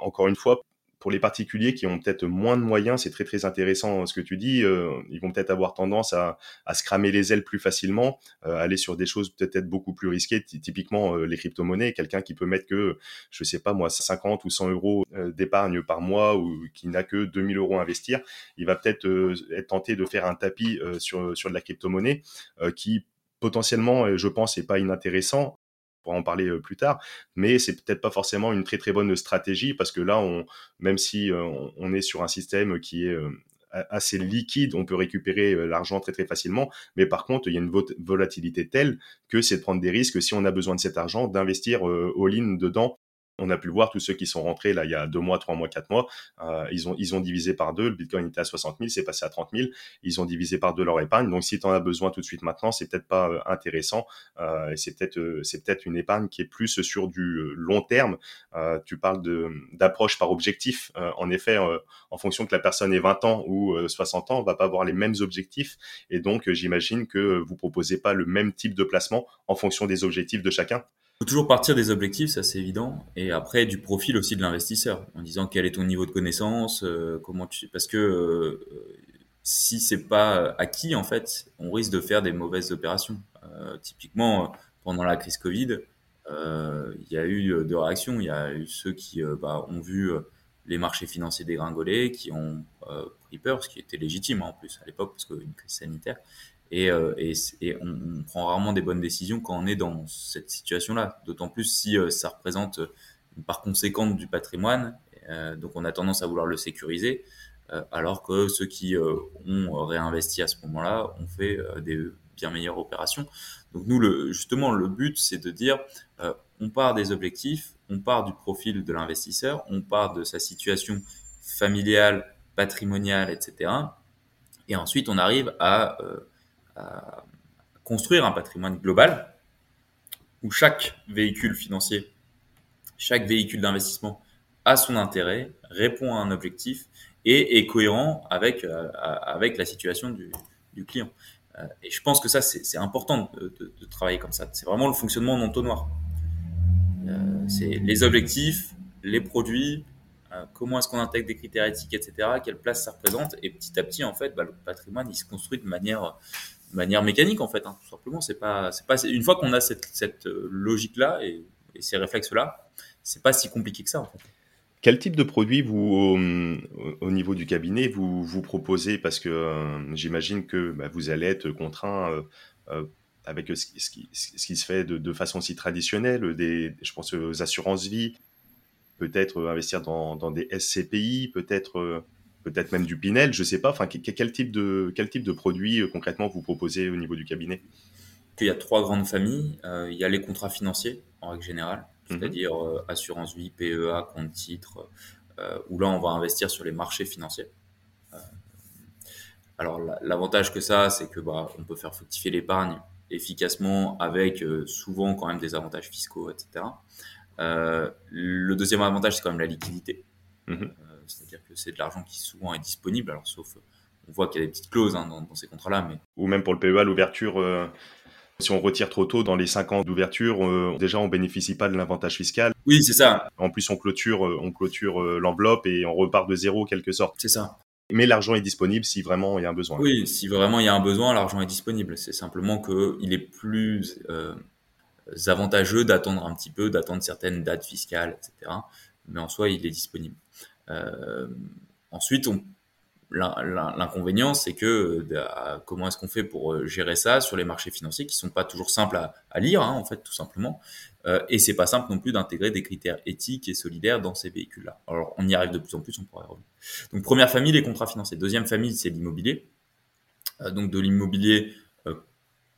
encore une fois, pour les particuliers qui ont peut-être moins de moyens, c'est très très intéressant ce que tu dis. Euh, ils vont peut-être avoir tendance à, à, se cramer les ailes plus facilement, euh, aller sur des choses peut-être beaucoup plus risquées. Typiquement euh, les crypto-monnaies, quelqu'un qui peut mettre que, je sais pas moi, 50 ou 100 euros d'épargne par mois ou qui n'a que 2000 euros à investir, il va peut-être être tenté de faire un tapis sur sur de la crypto-monnaie qui potentiellement, je pense, n'est pas inintéressant pourra en parler plus tard, mais c'est peut-être pas forcément une très très bonne stratégie parce que là, même si on est sur un système qui est assez liquide, on peut récupérer l'argent très très facilement, mais par contre, il y a une volatilité telle que c'est de prendre des risques si on a besoin de cet argent, d'investir all-in dedans on a pu le voir, tous ceux qui sont rentrés là il y a deux mois, trois mois, quatre mois, euh, ils ont ils ont divisé par deux. Le Bitcoin était à 60 000, c'est passé à 30 000. Ils ont divisé par deux leur épargne. Donc si tu en as besoin tout de suite maintenant, c'est peut-être pas euh, intéressant. Euh, c'est peut-être euh, c'est peut-être une épargne qui est plus sur du euh, long terme. tu parles d'approche par objectif. en effet, en fonction que la personne ait 20 ans ou 60 ans, on va pas avoir les mêmes objectifs. Et donc j'imagine que vous proposez pas le même type de placement en fonction des objectifs de chacun faut toujours partir des objectifs, ça c'est évident, et après du profil aussi de l'investisseur, en disant quel est ton niveau de connaissance, euh, comment tu, parce que euh, si c'est pas acquis en fait, on risque de faire des mauvaises opérations. Euh, typiquement pendant la crise Covid, il y a eu deux réactions. Il y a eu ceux qui bah, ont vu les marchés financiers dégringoler, qui ont pris peur, ce qui était légitime hein, en plus à l'époque parce qu'une crise sanitaire, et, euh, et, et on, on, prend rarement des bonnes décisions quand on est dans cette situation-là. D'autant plus si euh, ça représente une part conséquente du patrimoine. Euh, donc on a tendance à vouloir le sécuriser, alors que ceux qui ont réinvesti à ce moment-là ont fait des bien meilleures opérations. Donc nous, le, justement, le but, c'est de dire, on part des objectifs, on part du profil de l'investisseur, on part de sa situation familiale, patrimoniale, etc. Et ensuite, on arrive à construire un patrimoine global où chaque véhicule financier, chaque véhicule d'investissement a son intérêt, répond à un objectif et est cohérent avec, euh, avec la situation du, client. Euh, et je pense que ça, c'est important de, travailler comme ça. C'est vraiment le fonctionnement en entonnoir. Euh, c'est les objectifs, les produits, euh, comment est-ce qu'on intègre des critères éthiques, etc., quelle place ça représente. Et petit à petit, en fait, bah, le patrimoine, il se construit de manière manière mécanique en fait, hein, tout simplement. C'est pas, c'est pas, une fois qu'on a cette, cette euh, logique-là et, et, ces réflexes-là, c'est pas si compliqué que ça en fait. Quel type de produit vous, au, niveau du cabinet, vous vous proposez? Parce que euh, j'imagine que bah, vous allez être contraint euh, avec ce, qui, se fait de, façon si traditionnelle, des, je pense aux assurances vie, peut-être investir dans des SCPI, peut-être peut-être même du Pinel, je sais pas. Enfin, quel type de quel type de produit concrètement vous proposez au niveau du cabinet Il y a trois grandes familles. il y a les contrats financiers en règle générale, mhm. c'est-à-dire assurance vie, PEA, compte titre, où là on va investir sur les marchés financiers. Alors l'avantage que ça, c'est que bah, on peut faire fructifier l'épargne efficacement avec euh, souvent quand même des avantages fiscaux, etc. Euh, le deuxième avantage, c'est quand même la liquidité. Mhm. Euh, c'est-à-dire que c'est de l'argent qui souvent est disponible, alors sauf on voit qu'il y a des petites clauses hein, dans, ces contrats-là, mais ou même pour le PEA, l'ouverture. Si on retire trop tôt dans les 5 ans d'ouverture, déjà on bénéficie pas de l'avantage fiscal. Oui, c'est ça. En plus, on clôture, on clôture l'enveloppe et on repart de zéro quelque sorte. C'est ça. Mais l'argent est disponible si vraiment il y a un besoin. Oui, si vraiment il y a un besoin, l'argent est disponible. C'est simplement qu'il est plus euh, avantageux d'attendre un petit peu, d'attendre certaines dates fiscales, etc. Mais en soi, il est disponible. Euh, ensuite, on L'inconvénient, c'est que euh, comment est-ce qu'on fait pour euh, gérer ça sur les marchés financiers qui sont pas toujours simples à, lire, hein, en fait, tout simplement. Euh, et c'est pas simple non plus d'intégrer des critères éthiques et solidaires dans ces véhicules-là. Alors, on y arrive de plus en plus, on pourrait revenir. Donc, première famille, les contrats financiers. Deuxième famille, c'est l'immobilier. Donc, de l'immobilier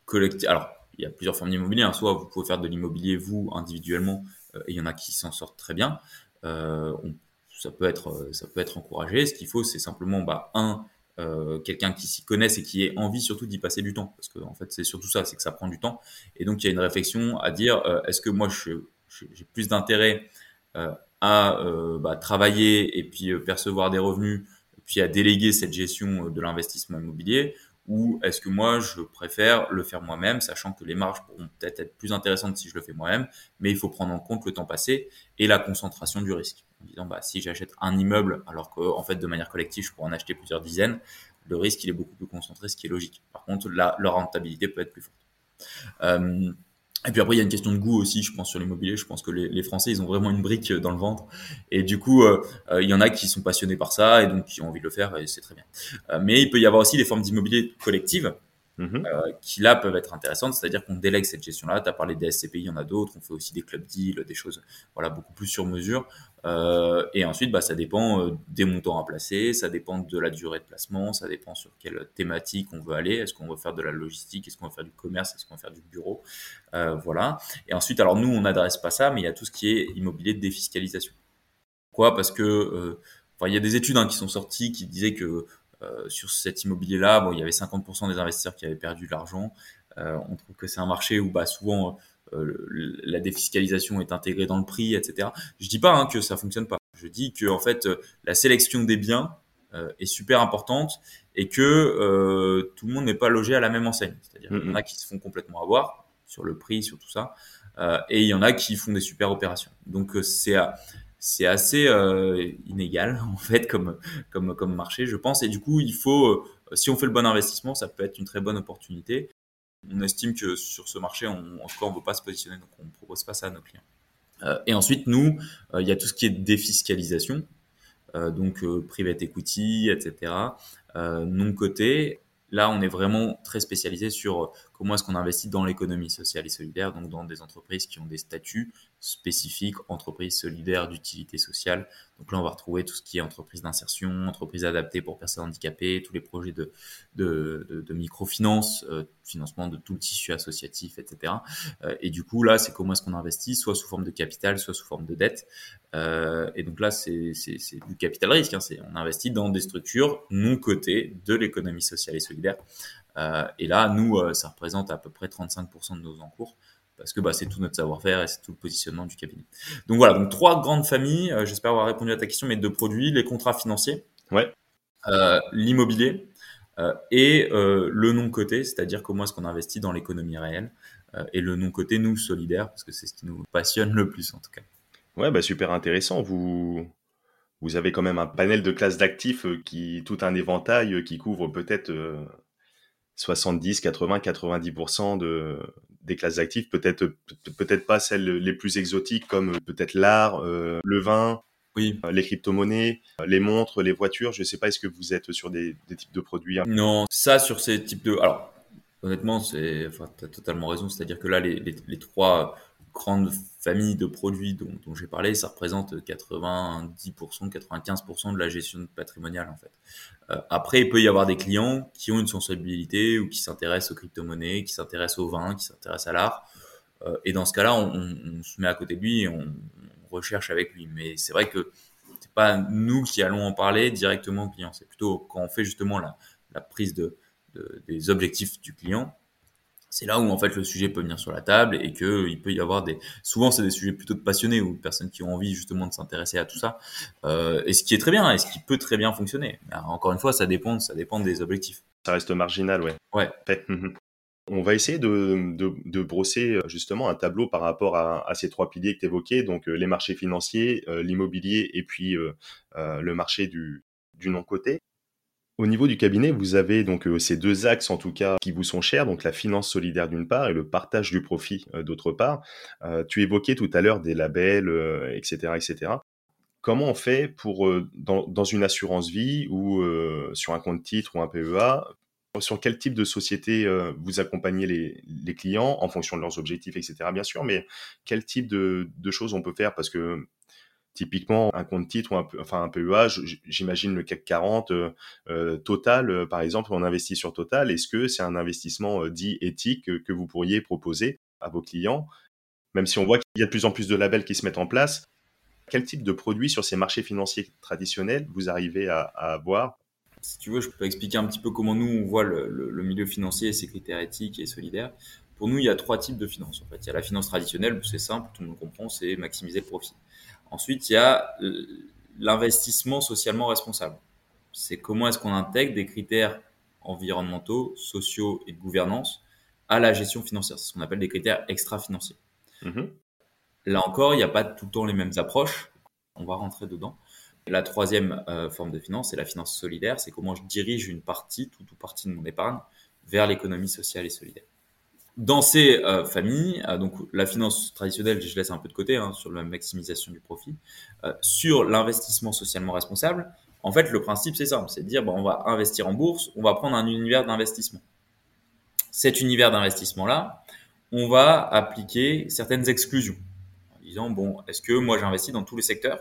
collectif. Alors, il y a plusieurs formes d'immobilier. Hein. Soit vous pouvez faire de l'immobilier vous individuellement, et il y en a qui s'en sortent très bien. on ça peut être, euh, ça peut être encouragé. Ce qu'il faut, c'est simplement, bah, un, euh, quelqu'un qui s'y connaisse et qui ait envie surtout d'y passer du temps. Parce que, en fait, c'est surtout ça, c'est que ça prend du temps. Et donc, il y a une réflexion à dire, euh, est-ce que moi, j'ai plus d'intérêt à bah, travailler et puis percevoir des revenus, puis à déléguer cette gestion de l'investissement immobilier? Ou est-ce que moi je préfère le faire moi-même, sachant que les marges pourront peut-être être plus intéressantes si je le fais moi-même, mais il faut prendre en compte le temps passé et la concentration du risque? Disant bah si j'achète un immeuble alors qu'en en fait de manière collective je pourrais en acheter plusieurs dizaines, le risque il est beaucoup plus concentré, ce qui est logique. Par contre la, leur rentabilité peut être plus forte. Euh, et puis après, il y a une question de goût aussi, je pense, sur l'immobilier. Je pense que les, Français, ils ont vraiment une brique dans le ventre. Et du coup, euh, euh, il y en a qui sont passionnés par ça et donc qui ont envie de le faire et c'est très bien. Mais il peut y avoir aussi des formes d'immobilier collectives Mhm. Euh, qui là peuvent être intéressantes, c'est-à-dire qu'on délègue cette gestion-là. Tu as parlé des SCPI, il y en a d'autres, on fait aussi des club deals, des choses voilà, beaucoup plus sur mesure. Euh, et ensuite, bah, ça dépend euh, des montants à placer, ça dépend de la durée de placement, ça dépend sur quelle thématique on veut aller. Est-ce qu'on veut faire de la logistique, est-ce qu'on veut faire du commerce, est-ce qu'on veut faire du bureau? Voilà. Et ensuite, alors nous, on n'adresse pas ça, mais il y a tout ce qui est immobilier de défiscalisation. Pourquoi? Parce que il y a des études hein, qui sont sorties qui disaient que euh, sur cet immobilier-là, bon, il y avait 50% des investisseurs qui avaient perdu de l'argent. Euh, on trouve que c'est un marché où bah, souvent euh, la défiscalisation est intégrée dans le prix, etc. Je dis pas hein, que ça fonctionne pas. Je dis que en fait la sélection des biens est super importante et que tout le monde n'est pas logé à la même enseigne. C'est-à-dire qu'il y en a qui se font complètement avoir sur le prix, sur tout ça, et il y en a qui font des super opérations. Donc c'est c'est assez euh, inégal en fait comme comme comme marché je pense. Et du coup il faut euh, si on fait le bon investissement ça peut être une très bonne opportunité. On estime que sur ce marché on, en tout cas on veut pas se positionner donc on propose pas ça à nos clients. Euh, et ensuite nous il y a tout ce qui est défiscalisation donc private equity etc non coté Là, on est vraiment très spécialisé sur comment est-ce qu'on investit dans l'économie sociale et solidaire, donc dans des entreprises qui ont des statuts spécifiques, entreprises solidaires d'utilité sociale. Donc là, on va retrouver tout ce qui est entreprise d'insertion, entreprise adaptée pour personnes handicapées, tous les projets de, microfinance, euh, financement de tout le tissu associatif, etc. Euh, et du coup, là, c'est comment est-ce qu'on investit, soit sous forme de capital, soit sous forme de dette. Euh, et donc là, c'est du capital risque. Hein, on investit dans des structures non cotées de l'économie sociale et solidaire. Euh, et là, nous, euh, ça représente à peu près 35% de nos encours parce que bah, c'est tout notre savoir-faire et c'est tout le positionnement du cabinet. Donc voilà, donc trois grandes familles. Euh, j'espère avoir répondu à ta question, mais de produits les contrats financiers, ouais. l'immobilier et le non coté, c'est-à-dire comment est-ce qu'on investit dans l'économie réelle et le non coté nous solidaire parce que c'est ce qui nous passionne le plus en tout cas. Ouais, bah super intéressant. Vous vous avez quand même un panel de classes d'actifs qui tout un éventail qui couvre peut-être 70, 80, 90% de, des classes d'actifs, peut-être peut-être pas celles les plus exotiques comme peut-être l'art, euh, le vin, oui. Euh, les crypto-monnaies, euh, les montres, les voitures. Je ne sais pas, est-ce que vous êtes sur des, des types de produits hein? Non, ça sur ces types de. Alors, honnêtement, c'est, enfin, as totalement raison. C'est-à-dire que là, les, les, les trois grande famille de produits dont, j'ai parlé, ça représente 90%, 95% de la gestion patrimoniale en fait. Euh, après, il peut y avoir des clients qui ont une sensibilité ou qui s'intéressent aux crypto-monnaies, qui s'intéressent au vin, qui s'intéressent à l'art. Euh, et dans ce cas-là, on, se met à côté de lui et on, recherche avec lui. Mais c'est vrai que c'est pas nous qui allons en parler directement au client. C'est plutôt quand on fait justement la, prise de, des objectifs du client c'est là où en fait le sujet peut venir sur la table et que il peut y avoir des souvent c'est des sujets plutôt de passionnés ou de personnes qui ont envie justement de s'intéresser à tout ça. Euh, et ce qui est très bien et ce qui peut très bien fonctionner. Encore une fois ça dépend ça dépend des objectifs. Ça reste marginal ouais. Ouais. Mhm. on va essayer de, de, de, brosser euh, justement un tableau par rapport à, à ces trois piliers que tu évoquais, donc euh, les marchés financiers, l'immobilier et puis euh, euh, le marché du, du non-coté. Au niveau du cabinet, vous avez donc euh, ces deux axes en tout cas qui vous sont chers, donc la finance solidaire d'une part et le partage du profit euh, d'autre part. Euh, tu évoquais tout à l'heure des labels, etc., etc. Comment on fait pour dans, une assurance vie ou sur un compte titre ou un PEA sur quel type de société vous accompagnez les, les, clients en fonction de leurs objectifs, etc. Bien sûr, mais quel type de, de choses on peut faire? Parce que Typiquement, un compte titre ou un, enfin un PEA, j'imagine le CAC 40 euh, euh, Total, euh, par exemple, on investit sur Total. Est-ce que c'est un investissement dit éthique que vous pourriez proposer à vos clients? Même si on voit qu'il y a de plus en plus de labels qui se mettent en place, quel type de produits sur ces marchés financiers traditionnels vous arrivez à, à avoir Si tu veux, je peux expliquer un petit peu comment nous on voit le milieu financier et ses critères éthiques et solidaires. Pour nous, il y a trois types de finances. En fait, il y a la finance traditionnelle, c'est simple, tout le monde comprend, c'est maximiser le profit. Ensuite, il y a l'investissement socialement responsable. C'est comment est-ce qu'on intègre des critères environnementaux, sociaux et de gouvernance à la gestion financière. C'est ce qu'on appelle des critères extra-financiers. Mmh. Là encore, il n'y a pas tout le temps les mêmes approches. On va rentrer dedans. La troisième euh, forme de finance, c'est la finance solidaire. C'est comment je dirige une partie, toute ou partie de mon épargne, vers l'économie sociale et solidaire dans ces euh, familles, euh, donc la finance traditionnelle, je laisse un peu de côté hein, sur la maximisation du profit, euh, sur l'investissement socialement responsable, en fait, le principe, c'est simple, c'est de dire, bon, on va investir en bourse, on va prendre un univers d'investissement. Cet univers d'investissement-là, on va appliquer certaines exclusions, en disant, bon, est-ce que moi j'investis dans tous les secteurs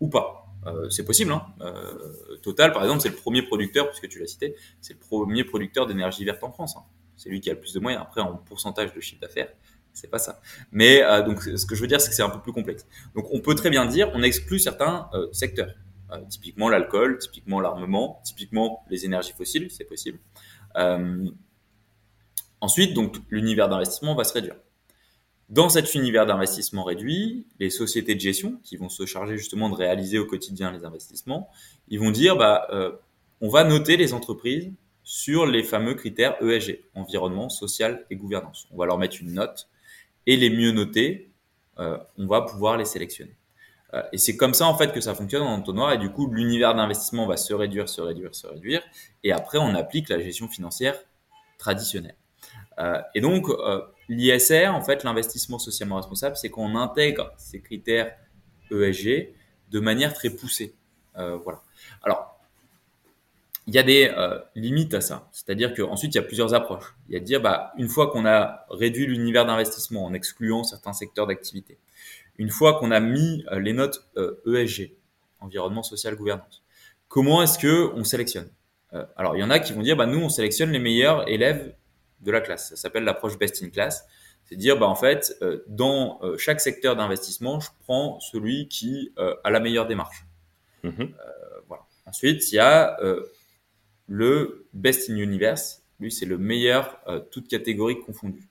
ou pas? Euh, c'est possible. Hein. Euh, Total, par exemple, c'est le premier producteur, puisque tu l'as cité, c'est le premier producteur d'énergie verte en France. Hein c'est lui qui a le plus de moyens. Après, en pourcentage de chiffre d'affaires, c'est pas ça. Mais euh, ce que je veux dire, c'est que c'est un peu plus complexe. Donc, on peut très bien dire, on exclut certains euh, secteurs. Euh, typiquement l'alcool, typiquement l'armement, typiquement les énergies fossiles, c'est possible. Ensuite, donc, l'univers d'investissement va se réduire. Dans cet univers d'investissement réduit, les sociétés de gestion qui vont se charger justement de réaliser au quotidien les investissements, ils vont dire, bah, on va noter les entreprises sur les fameux critères ESG, environnement, social et gouvernance. On va leur mettre une note et les mieux notés, euh, on va pouvoir les sélectionner. Euh, et c'est comme ça en fait que ça fonctionne en entonnoir et du coup l'univers d'investissement va se réduire, se réduire, se réduire et après on applique la gestion financière traditionnelle. Euh, et donc l'ISR, en fait l'investissement socialement responsable, c'est qu'on intègre ces critères ESG de manière très poussée. Voilà. Alors il y a des euh, limites à ça. C'est-à-dire qu'ensuite, il y a plusieurs approches. Il y a de dire, bah, une fois qu'on a réduit l'univers d'investissement en excluant certains secteurs d'activité, une fois qu'on a mis euh, les notes euh, ESG, environnement social gouvernance, comment est-ce que on sélectionne? Alors, il y en a qui vont dire, bah, nous, on sélectionne les meilleurs élèves de la classe. Ça s'appelle l'approche best in class. C'est dire, bah, en fait, dans chaque secteur d'investissement, je prends celui qui a la meilleure démarche. Mmh. voilà. Ensuite, il y a le best in universe, lui, c'est le meilleur, euh, toutes catégories confondues.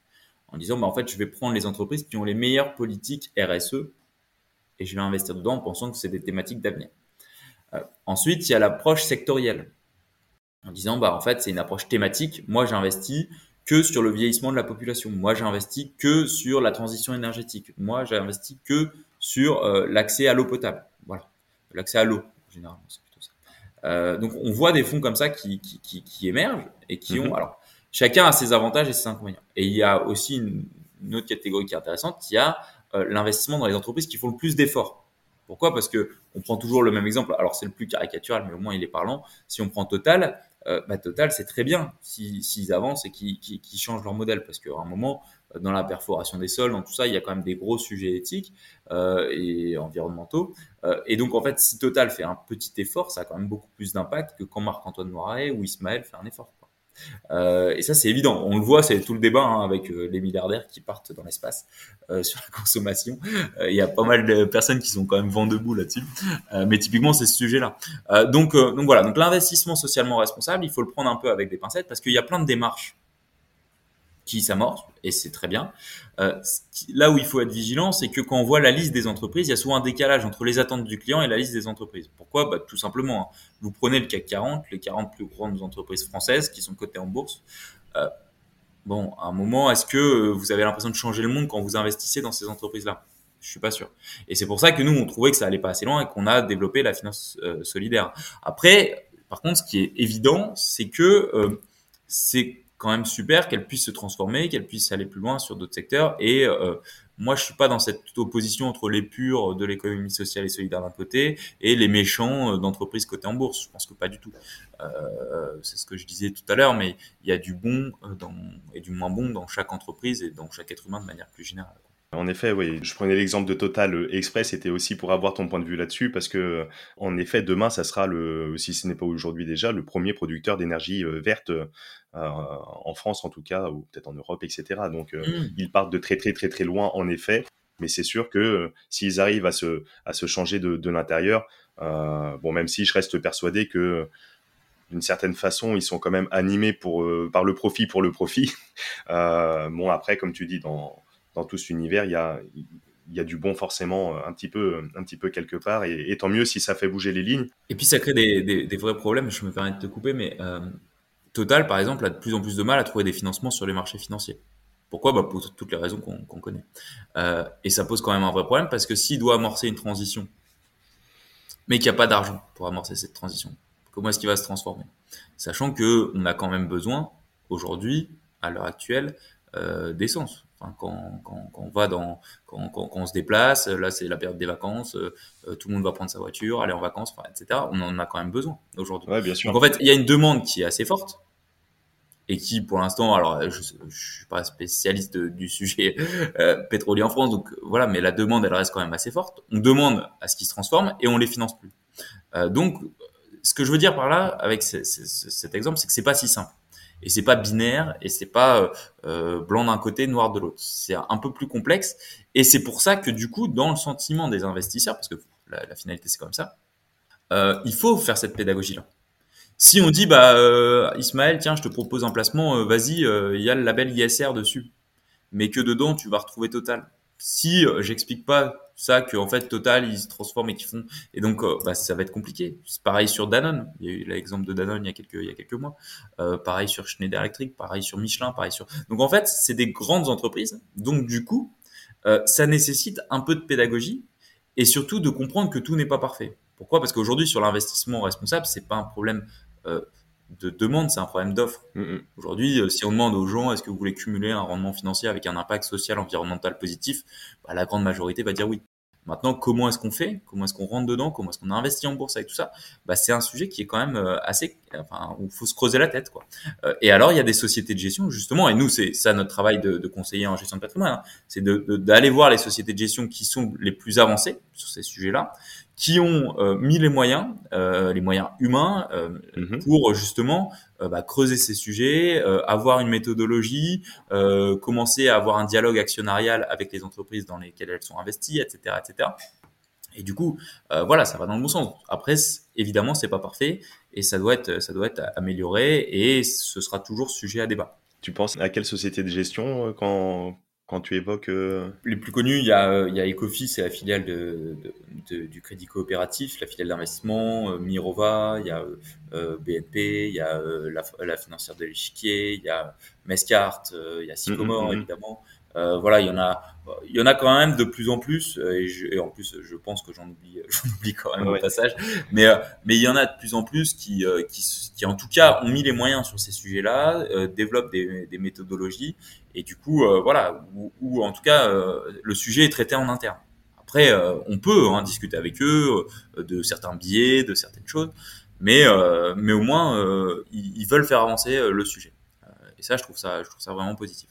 En disant, bah, en fait, je vais prendre les entreprises qui ont les meilleures politiques RSE et je vais investir dedans en pensant que c'est des thématiques d'avenir. Euh, ensuite, il y a l'approche sectorielle. En disant, bah, en fait, c'est une approche thématique. Moi, j'investis que sur le vieillissement de la population. Moi, j'investis que sur la transition énergétique. Moi, j'investis que sur euh, l'accès à l'eau potable. Voilà. L'accès à l'eau, généralement. Euh, donc on voit des fonds comme ça qui, qui, qui, qui émergent et qui ont. Mhm. Alors, chacun a ses avantages et ses inconvénients. Et il y a aussi une, une autre catégorie qui est intéressante, il y a euh, l'investissement dans les entreprises qui font le plus d'efforts. Pourquoi? Parce que on prend toujours le même exemple. Alors c'est le plus caricatural, mais au moins il est parlant. Si on prend Total, euh, bah, Total c'est très bien s'ils avancent et qu'ils changent leur modèle, parce qu'à un moment dans la perforation des sols, dans tout ça, il y a quand même des gros sujets éthiques euh, et environnementaux. Euh, et donc, en fait, si Total fait un petit effort, ça a quand même beaucoup plus d'impact que quand Marc-Antoine Noiret ou Ismaël fait un effort. Euh, et ça, c'est évident. On le voit, c'est tout le débat hein, avec euh, les milliardaires qui partent dans l'espace euh, sur la consommation. Il y a pas mal de personnes qui sont quand même vent debout là-dessus. mais typiquement, c'est ce sujet-là. donc, donc voilà. Donc l'investissement socialement responsable, il faut le prendre un peu avec des pincettes parce qu'il y a plein de démarches qui s'amorce, et c'est très bien. Euh, là où il faut être vigilant, c'est que quand on voit la liste des entreprises, il y a souvent un décalage entre les attentes du client et la liste des entreprises. Pourquoi? Bah, Tout simplement, hein. vous prenez le CAC 40, les 40 plus grandes entreprises françaises qui sont cotées en bourse. Euh, bon, à un moment, est-ce que vous avez l'impression de changer le monde quand vous investissez dans ces entreprises-là? Je suis pas sûr. Et c'est pour ça que nous, on trouvait que ça allait pas assez loin et qu'on a développé la finance euh, solidaire. Après, par contre, ce qui est évident, c'est que euh, c'est quand même super qu'elle puisse se transformer, qu'elle puisse aller plus loin sur d'autres secteurs. Et euh, moi, je suis pas dans cette opposition entre les purs de l'économie sociale et solidaire d'un côté et les méchants euh, d'entreprises cotées en bourse. Je pense que pas du tout. Euh, c'est ce que je disais tout à l'heure, mais il y a du bon dans, et du moins bon dans chaque entreprise et dans chaque être humain de manière plus générale. En effet, oui. Je prenais l'exemple de Total Express, c'était aussi pour avoir ton point de vue là-dessus, parce que, en effet, demain, ça sera le, si ce n'est pas aujourd'hui déjà, le premier producteur d'énergie verte euh, en France en tout cas, ou peut-être en Europe, etc. Donc euh, mmh. ils partent de très très très très loin en effet, mais c'est sûr que euh, s'ils arrivent à se, à se changer de, de l'intérieur, bon même si je reste persuadé que d'une certaine façon, ils sont quand même animés pour, par le profit pour le profit. bon, après, comme tu dis, dans, dans tout cet univers, il y a, du bon forcément un petit peu, un petit peu quelque part, et, tant mieux si ça fait bouger les lignes. Et puis ça crée des, vrais problèmes. Je me permets de te couper, mais Total, par exemple, a de plus en plus de mal à trouver des financements sur les marchés financiers. Pourquoi? Bah Pour toutes les raisons qu'on connaît. Euh, et ça pose quand même un vrai problème parce que s'il doit amorcer une transition, mais qu'il n'y a pas d'argent pour amorcer cette transition, comment est-ce qu'il va se transformer? Sachant que on a quand même besoin, aujourd'hui, à l'heure actuelle, euh, d'essence. Enfin, quand, quand, quand, on va dans, quand, quand, on se déplace, là c'est la période des vacances, euh, tout le monde va prendre sa voiture, aller en vacances, etc. On en a quand même besoin aujourd'hui. Ouais, bien sûr. Donc en fait, il y a une demande qui est assez forte et qui pour l'instant, alors je, je suis pas spécialiste du sujet euh, pétrolier en France, donc voilà, mais la demande elle reste quand même assez forte. On demande à ce qu'ils se transforment et on les finance plus. Euh, donc, ce que je veux dire par là avec cet exemple, c'est que c'est pas si simple et c'est pas binaire et c'est pas euh, euh blanc d'un côté, noir de l'autre. C'est un peu plus complexe et c'est pour ça que du coup, dans le sentiment des investisseurs, parce que la, finalité c'est comme ça, euh, il faut faire cette pédagogie là. Si on dit, bah, euh, Ismaël, tiens, je te propose un placement, euh, vas-y, euh, il y a le label ISR dessus, mais que dedans, tu vas retrouver Total. Si j'explique pas ça, que fait Total, ils se transforment et qu'ils font, et donc bah, ça va être compliqué. C'est pareil sur Danone. Il y a eu l'exemple de Danone il y a quelques il y a quelques mois. pareil sur Schneider Electric, pareil sur Michelin, pareil sur. Donc en fait, c'est des grandes entreprises. Donc du coup, ça nécessite un peu de pédagogie et surtout de comprendre que tout n'est pas parfait. Pourquoi? Parce qu'aujourd'hui, sur l'investissement responsable, c'est pas un problème euh, de demande, c'est un problème d'offre. Mm, mm. Aujourd'hui, euh, si on demande aux gens est-ce que vous voulez cumuler un rendement financier avec un impact social, environnemental positif, bah, la grande majorité va dire oui. Maintenant, comment est-ce qu'on fait? Comment est-ce qu'on rentre dedans? Comment est-ce qu'on investit en bourse avec tout ça? Bah, C'est un sujet qui est quand même euh, assez... Enfin, où il faut se creuser la tête. quoi. et alors, il y a des sociétés de gestion, justement, et nous, c'est ça notre travail de, de conseiller en gestion de patrimoine, hein, c'est d'aller voir les sociétés de gestion qui sont les plus avancées sur ces sujets-là, qui ont euh, mis les moyens, euh, les moyens humains, euh, mhm. pour justement bah, creuser ces sujets, avoir une méthodologie, commencer à avoir un dialogue actionnarial avec les entreprises dans lesquelles elles sont investies, etc., etc. Et du coup, voilà, ça va dans le bon sens. Après, évidemment, c'est pas parfait et ça doit être, ça doit être amélioré et ce sera toujours sujet à débat. Tu penses à quelle société de gestion quand quand tu évoques euh, les plus connus, il y a, euh, il y a Ecofis, c'est la filiale de, de, du crédit coopératif, la filiale d'investissement, euh, Mirova, il y a BNP, il y a la, la, financière de l'échiquier, il y a Mescart, il y a Sycomore mm, mm, mm. évidemment. Voilà, il y en a, il y en a quand même de plus en plus, et, et en plus, je pense que j'en oublie, j'en oublie quand même au passage, mais mais il y en a de plus en plus qui, qui, qui en tout cas ont mis les moyens sur ces sujets-là, développent des, des méthodologies et du coup, euh, voilà, ou, en tout cas, euh, le sujet est traité en interne. Après, euh, on peut hein, discuter avec eux de certains billets, de certaines choses, mais, mais au moins, ils, veulent faire avancer le sujet. et ça, je trouve ça, je trouve ça vraiment positif.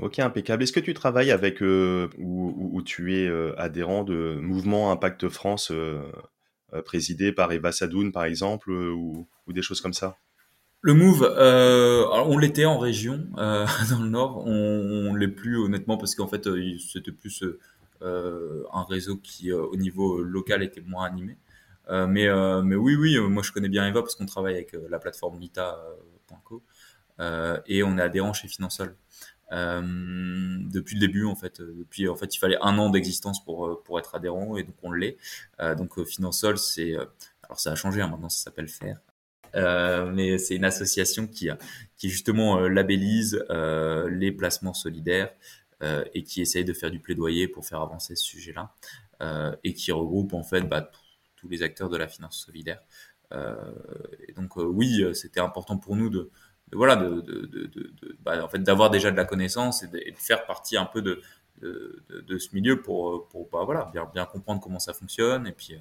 Ok, impeccable. Est-ce que tu travailles avec euh, ou, tu es euh, adhérent de Mouvement Impact France euh, présidé par Eva Sadoun, par exemple, ou, des choses comme ça? Le Move, on l'était en région, dans le Nord. On, on l'est plus honnêtement parce qu'en fait, c'était plus un réseau qui, au niveau local, était moins animé. Mais, mais oui, oui, moi je connais bien Eva parce qu'on travaille avec la plateforme Lita.co et on est adhérent chez Finansol. Euh, depuis le début en fait, euh, depuis en fait il fallait un an d'existence pour euh, pour être adhérent et donc on l'est. Euh, donc Finansol c'est alors ça a changé hein, maintenant ça s'appelle Faire euh, mais c'est une association qui, qui justement labellise les placements solidaires et qui essaye de faire du plaidoyer pour faire avancer ce sujet-là et qui regroupe en fait bah, tous les acteurs de la finance solidaire. Donc oui, c'était important pour nous de, voilà bah, en fait d'avoir déjà de la connaissance et de, faire partie un peu de, de, ce milieu pour pour bah, voilà bien bien comprendre comment ça fonctionne et puis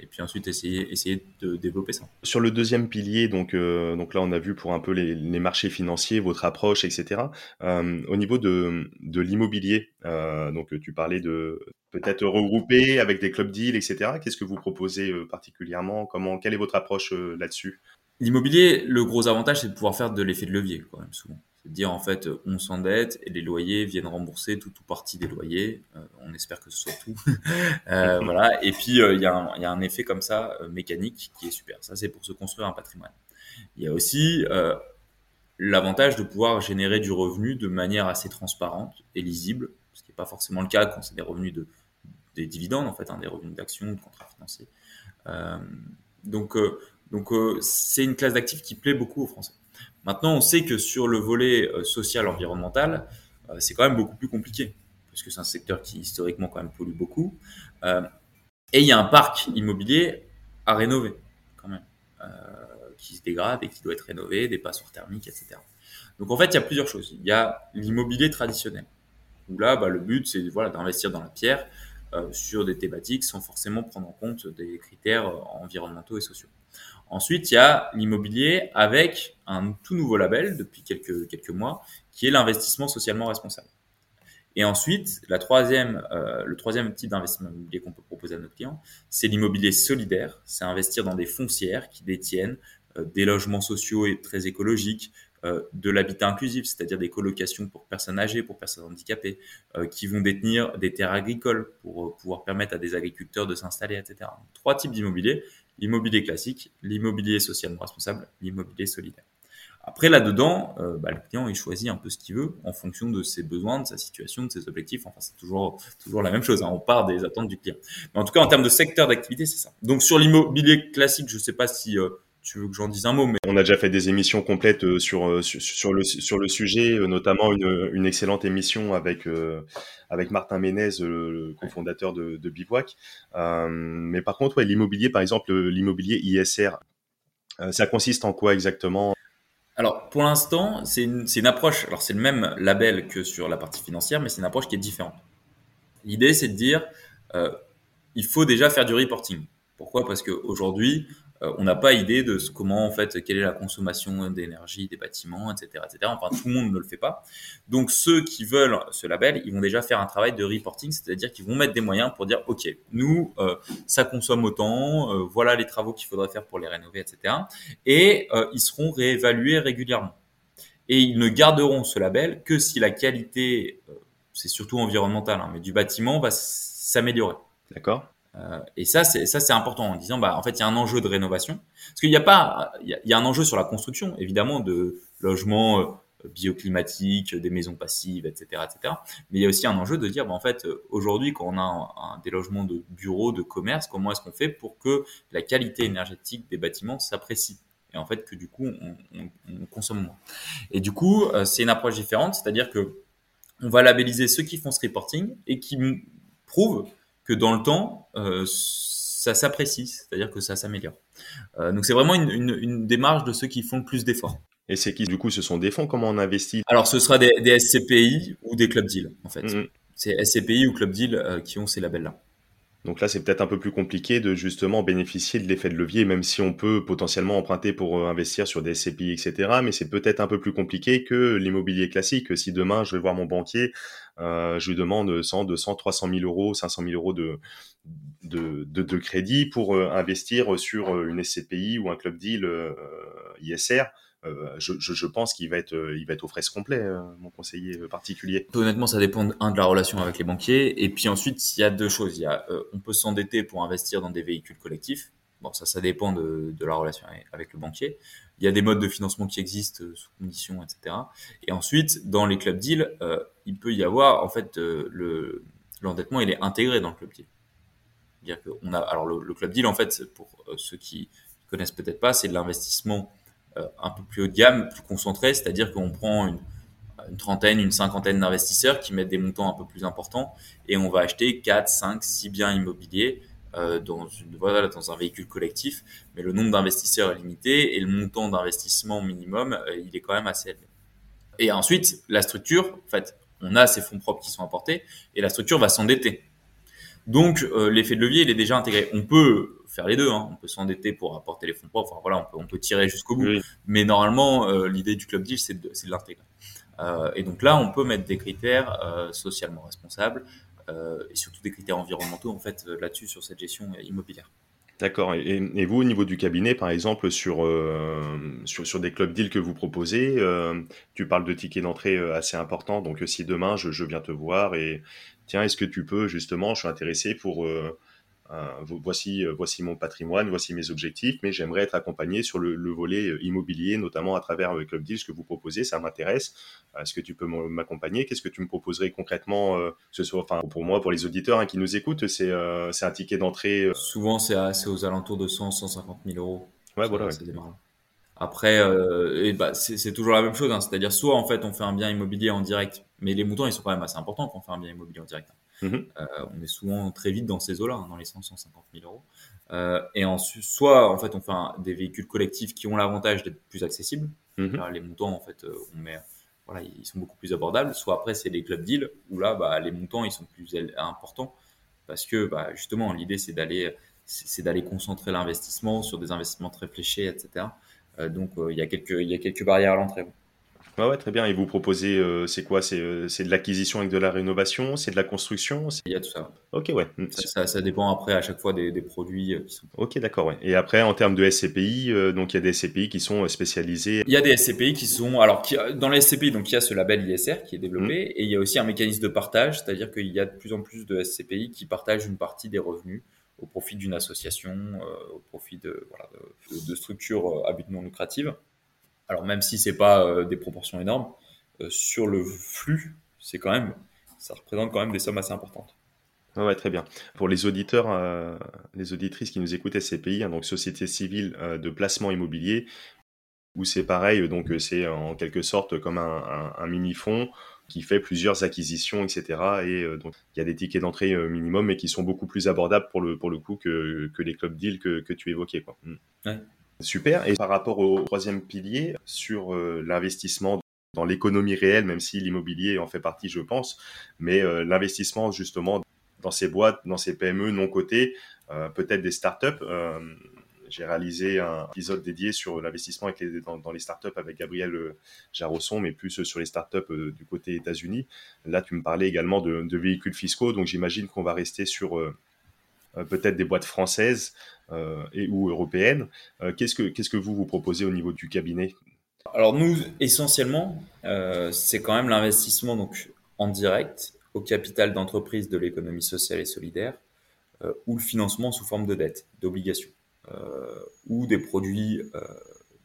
et puis ensuite essayer, essayer de développer ça. Sur le deuxième pilier, donc, euh, donc là on a vu pour un peu les, marchés financiers, votre approche, etc. Euh, au niveau de, de l'immobilier, euh, donc tu parlais de peut-être regrouper avec des clubs deals, etc. Qu'est-ce que vous proposez particulièrement? Comment, Quelle est votre approche là-dessus? L'immobilier, le gros avantage, c'est de pouvoir faire de l'effet de levier, quand même, souvent. C'est de dire, en fait, on s'endette et les loyers viennent rembourser tout ou partie des loyers. Euh, on espère que ce soit tout. euh, voilà. Et puis, euh, il y, a un, y, a un effet comme ça, euh, mécanique, qui est super. Ça, c'est pour se construire un patrimoine. Il y a aussi euh, l'avantage de pouvoir générer du revenu de manière assez transparente et lisible, ce qui n'est pas forcément le cas quand c'est des revenus de des dividendes, en fait, hein, des revenus d'action, de contrats financiers. Euh, donc, donc euh, c'est une classe d'actifs qui plaît beaucoup aux Français. Maintenant, on sait que sur le volet euh, social environnemental, euh, c'est quand même beaucoup plus compliqué parce que c'est un secteur qui historiquement quand même pollue beaucoup. et il y a un parc immobilier à rénover quand même, qui se dégrade et qui doit être rénové, des passoires thermiques, etc. Donc en fait, il y a plusieurs choses. Il y a l'immobilier traditionnel où là, bah, le but c'est voilà d'investir dans la pierre euh, sur des thématiques sans forcément prendre en compte des critères environnementaux et sociaux. Ensuite, il y a l'immobilier avec un tout nouveau label depuis quelques, quelques mois, qui est l'investissement socialement responsable. Et ensuite, la troisième, euh, le troisième type d'investissement immobilier qu'on peut proposer à nos clients, c'est l'immobilier solidaire. C'est investir dans des foncières qui détiennent euh, des logements sociaux et très écologiques, euh, de l'habitat inclusif, c'est-à-dire des colocations pour personnes âgées, pour personnes handicapées, euh, qui vont détenir des terres agricoles pour euh, pouvoir permettre à des agriculteurs de s'installer, etc. Trois types d'immobilier l'immobilier classique, l'immobilier socialement responsable, l'immobilier solidaire. Après, là-dedans, euh, bah, le client, il choisit un peu ce qu'il veut en fonction de ses besoins, de sa situation, de ses objectifs. Enfin, c'est toujours, toujours la même chose. Hein. On part des attentes du client. Mais en tout cas, en termes de secteur d'activité, c'est ça. Donc, sur l'immobilier classique, je ne sais pas si euh, tu veux que j'en dise un mot, mais on a déjà fait des émissions complètes euh, sur sur, sur le sur le sujet, euh, notamment une, une excellente émission avec euh, avec Martin Ménez, le cofondateur de, de Bivouac. Euh, mais par contre, ouais, l'immobilier, par exemple, l'immobilier ISR, euh, ça consiste en quoi exactement? Alors, pour l'instant, c'est une, une, approche. Alors, c'est le même label que sur la partie financière, mais c'est une approche qui est différente. L'idée, c'est de dire, euh, il faut déjà faire du reporting. Pourquoi? Parce qu'aujourd'hui, euh, on n'a pas idée de comment en fait quelle est la consommation d'énergie des bâtiments, etc., etc. Enfin, tout le monde ne le fait pas. Donc, ceux qui veulent ce label, ils vont déjà faire un travail de reporting, c'est-à-dire qu'ils vont mettre des moyens pour dire, ok, nous, euh, ça consomme autant, euh, voilà les travaux qu'il faudrait faire pour les rénover, etc. Et euh, ils seront réévalués régulièrement. Et ils ne garderont ce label que si la qualité, euh, c'est surtout environnemental, hein, mais du bâtiment va s'améliorer. D'accord. Euh, et ça, c'est ça, c'est important en disant, bah, en fait, il y a un enjeu de rénovation, parce qu'il n'y a pas, il y a, un enjeu sur la construction, évidemment, de logements euh, bioclimatiques, des maisons passives, etc., etc. Mais il y a aussi un enjeu de dire, bah, en fait, aujourd'hui, quand on a des logements de bureaux, de commerce, comment est-ce qu'on fait pour que la qualité énergétique des bâtiments s'apprécie? Et en fait que du coup on, on, on consomme moins. Et du coup, euh, c'est une approche différente, c'est-à-dire que on va labelliser ceux qui font ce reporting et qui prouvent que dans le temps, euh, ça s'apprécie, c'est-à-dire que ça s'améliore. Euh, donc c'est vraiment une, une, une, démarche de ceux qui font le plus d'efforts. Et c'est qui, du coup, ce sont des fonds? Comment on investit? Alors ce sera des, des, SCPI ou des club deals, en fait. Mm -hmm. C'est SCPI ou club deal euh, qui ont ces labels-là. Donc là, c'est peut-être un peu plus compliqué de justement bénéficier de l'effet de levier, même si on peut potentiellement emprunter pour investir sur des SCPI, etc. Mais c'est peut-être un peu plus compliqué que l'immobilier classique. Si demain, je vais voir mon banquier, euh, je lui demande 100, 200, 300 000 euros, 500 000 euros de, de, de, crédit pour investir sur une SCPI ou un club deal ISR. Euh, je, pense qu'il va être, euh, il va aux fraises complet, euh, mon conseiller particulier. Honnêtement, ça dépend un de la relation avec les banquiers, et puis ensuite il y a deux choses. Il y a, on peut s'endetter pour investir dans des véhicules collectifs. Bon, ça, ça dépend de, la relation avec le banquier. Il y a des modes de financement qui existent sous conditions, etc. Et ensuite, dans les club deals, il peut y avoir, en fait, le l'endettement, il est intégré dans le club deal. Dire qu'on a, alors le, le, club deal, en fait, pour ceux qui connaissent peut-être pas, c'est de l'investissement un peu plus haut de gamme, plus concentré, c'est-à-dire qu'on prend une, trentaine, une cinquantaine d'investisseurs qui mettent des montants un peu plus importants et on va acheter 4, 5, 6 biens immobiliers euh, dans, une, voilà, dans un véhicule collectif, mais le nombre d'investisseurs est limité et le montant d'investissement minimum, euh, il est quand même assez élevé. Et ensuite, la structure, en fait, on a ces fonds propres qui sont apportés et la structure va s'endetter. Donc, l'effet de levier, il est déjà intégré. On peut faire les deux. Hein. On peut s'endetter pour apporter les fonds propres. Enfin, voilà, on peut, on peut tirer jusqu'au bout. Mais normalement, euh, l'idée du club deal, c'est de, de l'intégrer. Euh, et donc là, on peut mettre des critères euh, socialement responsables et surtout des critères environnementaux en fait là-dessus sur cette gestion immobilière. D'accord. Et, et, vous, au niveau du cabinet, par exemple, sur, euh, sur, sur, des club deals que vous proposez, euh, tu parles de tickets d'entrée assez importants. Donc, si demain, je, je, viens te voir et tiens, est-ce que tu peux, justement, je suis intéressé pour euh, voici, euh, voici mon patrimoine, voici mes objectifs, mais j'aimerais être accompagné sur le, le, volet euh, immobilier, notamment à travers le Club Deal, ce que vous proposez, ça m'intéresse. Est-ce que tu peux m'accompagner? Qu'est-ce que tu me proposerais concrètement que ce soit, enfin, pour moi, pour les auditeurs hein, qui nous écoutent, c'est un ticket d'entrée. Souvent, c'est aux alentours de 100, 150 000 euros. Ouais, voilà. Après, euh, bah, c'est toujours la même chose, hein, c'est-à-dire soit en fait on fait un bien immobilier en direct, mais les montants ils sont quand même assez importants quand on fait un bien immobilier en direct. Mhm. Euh, on est souvent très vite dans ces eaux-là, hein, dans les 100, 150 000 euros. Euh, et ensuite, soit en fait on fait des véhicules collectifs qui ont l'avantage d'être plus accessibles. Mhm. les montants en fait, euh, on met, voilà, ils sont beaucoup plus abordables. Soit après c'est des clubs deals où là, bah, les montants ils sont plus importants parce que bah, justement l'idée c'est d'aller c'est d'aller concentrer l'investissement sur des investissements très fléchés, etc. Euh, donc il y a quelques il y a quelques barrières à l'entrée. Ouais, très bien. Et vous proposez, euh, c'est quoi? Euh, C'est de l'acquisition avec de la rénovation? C'est de la construction? Il y a tout ça. Ok, ouais. Ça, ça, dépend après à chaque fois des, des produits euh, qui sont. Ok, d'accord, ouais. Et après, en termes de SCPI, donc il y a des SCPI qui sont spécialisés. Il y a des SCPI qui sont. Alors, qui, dans les SCPI, donc il y a ce label ISR qui est développé mm. et il y a aussi un mécanisme de partage, c'est-à-dire qu'il y a de plus en plus de SCPI qui partagent une partie des revenus au profit d'une association, au profit de, voilà, de, de structures à but non lucratif. Alors même si c'est pas euh, des proportions énormes, euh, sur le flux, c'est quand même, ça représente quand même des sommes assez importantes. Ouais, très bien. Pour les auditeurs, euh, les auditrices qui nous écoutent SCPI, hein, donc Société civile de placement immobilier, où c'est pareil, donc c'est en quelque sorte comme un, mini fonds qui fait plusieurs acquisitions, etc. Et donc il y a des tickets d'entrée minimum, mais qui sont beaucoup plus abordables pour le pour le coup que, que les club deals que, que tu évoquais, quoi. Mm. Ouais. Super. Et par rapport au troisième pilier, sur euh, l'investissement dans l'économie réelle, même si l'immobilier en fait partie, je pense, mais euh, l'investissement justement dans ces boîtes, dans ces PME non cotées, euh, peut-être des startups. J'ai réalisé un épisode dédié sur l'investissement dans, les startups avec Gabriel Jarosson, mais plus sur les startups du côté États-Unis. Là, tu me parlais également de véhicules fiscaux, donc j'imagine qu'on va rester sur peut-être des boîtes françaises euh, et ou européenne. Euh, qu'est-ce que vous vous proposez au niveau du cabinet? Alors nous essentiellement, euh, c'est quand même l'investissement donc en direct au capital d'entreprise de l'économie sociale et solidaire ou le financement sous forme de dette, d'obligations ou des produits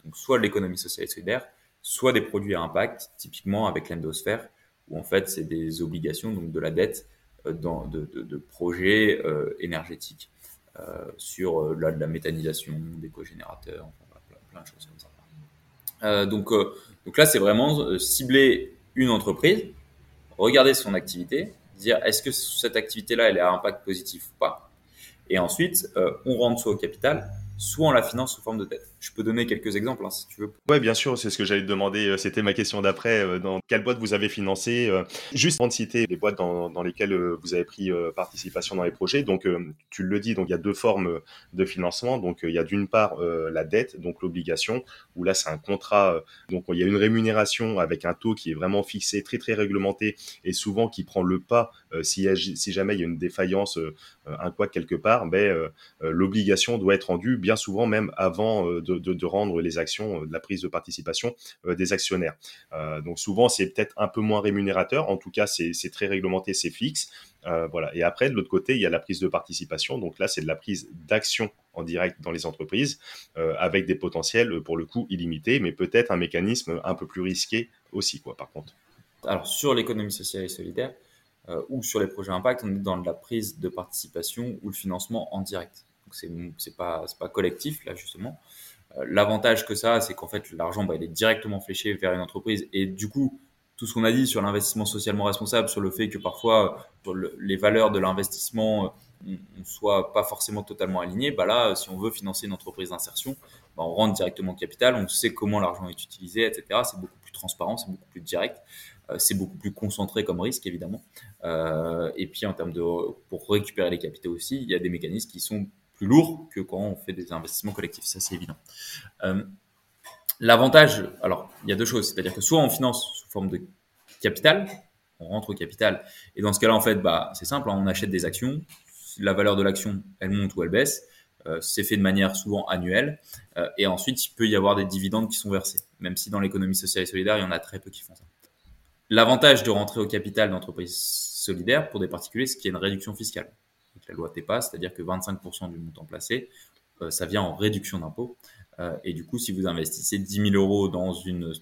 donc soit l'économie sociale et solidaire, soit des produits à impact, typiquement avec l'endosphère, où en fait c'est des obligations, donc de la dette dans, de, de, de projets énergétiques. Euh, sur euh, de la méthanisation, des cogénérateurs, plein, de choses comme ça. Euh, donc, donc là, c'est vraiment cibler une entreprise, regarder son activité, dire est-ce que cette activité-là, elle a un impact positif ou pas. Et ensuite, on rentre soit au capital, soit on la finance sous forme de dette. Je peux donner quelques exemples hein, si tu veux. Ouais, bien sûr, c'est ce que j'allais te demander. Euh, c'était ma question d'après. Euh, dans quelle boîte vous avez financé euh, Juste pour citer les boîtes dans, dans lesquelles vous avez pris participation dans les projets. Donc, tu le dis, donc il y a deux formes de financement. Donc, il y a d'une part la dette, donc l'obligation, où là c'est un contrat. donc, il y a une rémunération avec un taux qui est vraiment fixé, très très réglementé, et souvent qui prend le pas si, si jamais il y a une défaillance, un quoi quelque part. Ben, l'obligation doit être rendue bien souvent même avant de, de, de rendre les actions, euh, de la prise de participation euh, des actionnaires. Euh, donc souvent, c'est peut-être un peu moins rémunérateur. En tout cas, c'est très réglementé, c'est fixe. voilà. Et après, de l'autre côté, il y a la prise de participation. Donc là, c'est de la prise d'action en direct dans les entreprises, avec des potentiels pour le coup illimités, mais peut-être un mécanisme un peu plus risqué aussi, quoi. Par contre. Alors sur l'économie sociale et solidaire ou sur les projets impact, on est dans la prise de participation ou le financement en direct. Donc c'est pas pas collectif là justement. Euh, l'avantage que ça c'est qu'en fait, l'argent, bah, il est directement fléché vers une entreprise. Et du coup, tout ce qu'on a dit sur l'investissement socialement responsable, sur le fait que parfois, les valeurs de l'investissement, euh, ne soit pas forcément totalement aligné, bah là, si on veut financer une entreprise d'insertion, bah, on rentre directement capital, on sait comment l'argent est utilisé, etc. C'est beaucoup plus transparent, c'est beaucoup plus direct, euh, c'est beaucoup plus concentré comme risque, évidemment. et puis, en termes de, pour récupérer les capitaux aussi, il y a des mécanismes qui sont lourd que quand on fait des investissements collectifs, ça c'est évident. Euh, l'avantage, alors il y a deux choses, c'est-à-dire que soit on finance sous forme de capital, on rentre au capital, et dans ce cas-là en fait, bah c'est simple, hein, on achète des actions, la valeur de l'action elle monte ou elle baisse, euh, c'est fait de manière souvent annuelle, euh, et ensuite il peut y avoir des dividendes qui sont versés, même si dans l'économie sociale et solidaire il y en a très peu qui font ça. L'avantage de rentrer au capital d'entreprise solidaire pour des particuliers, c'est qu'il y a une réduction fiscale la loi TEPA, c'est-à-dire que 25% du montant placé, euh, ça vient en réduction d'impôt. Euh, et du coup, si vous investissez 10 000 euros dans une,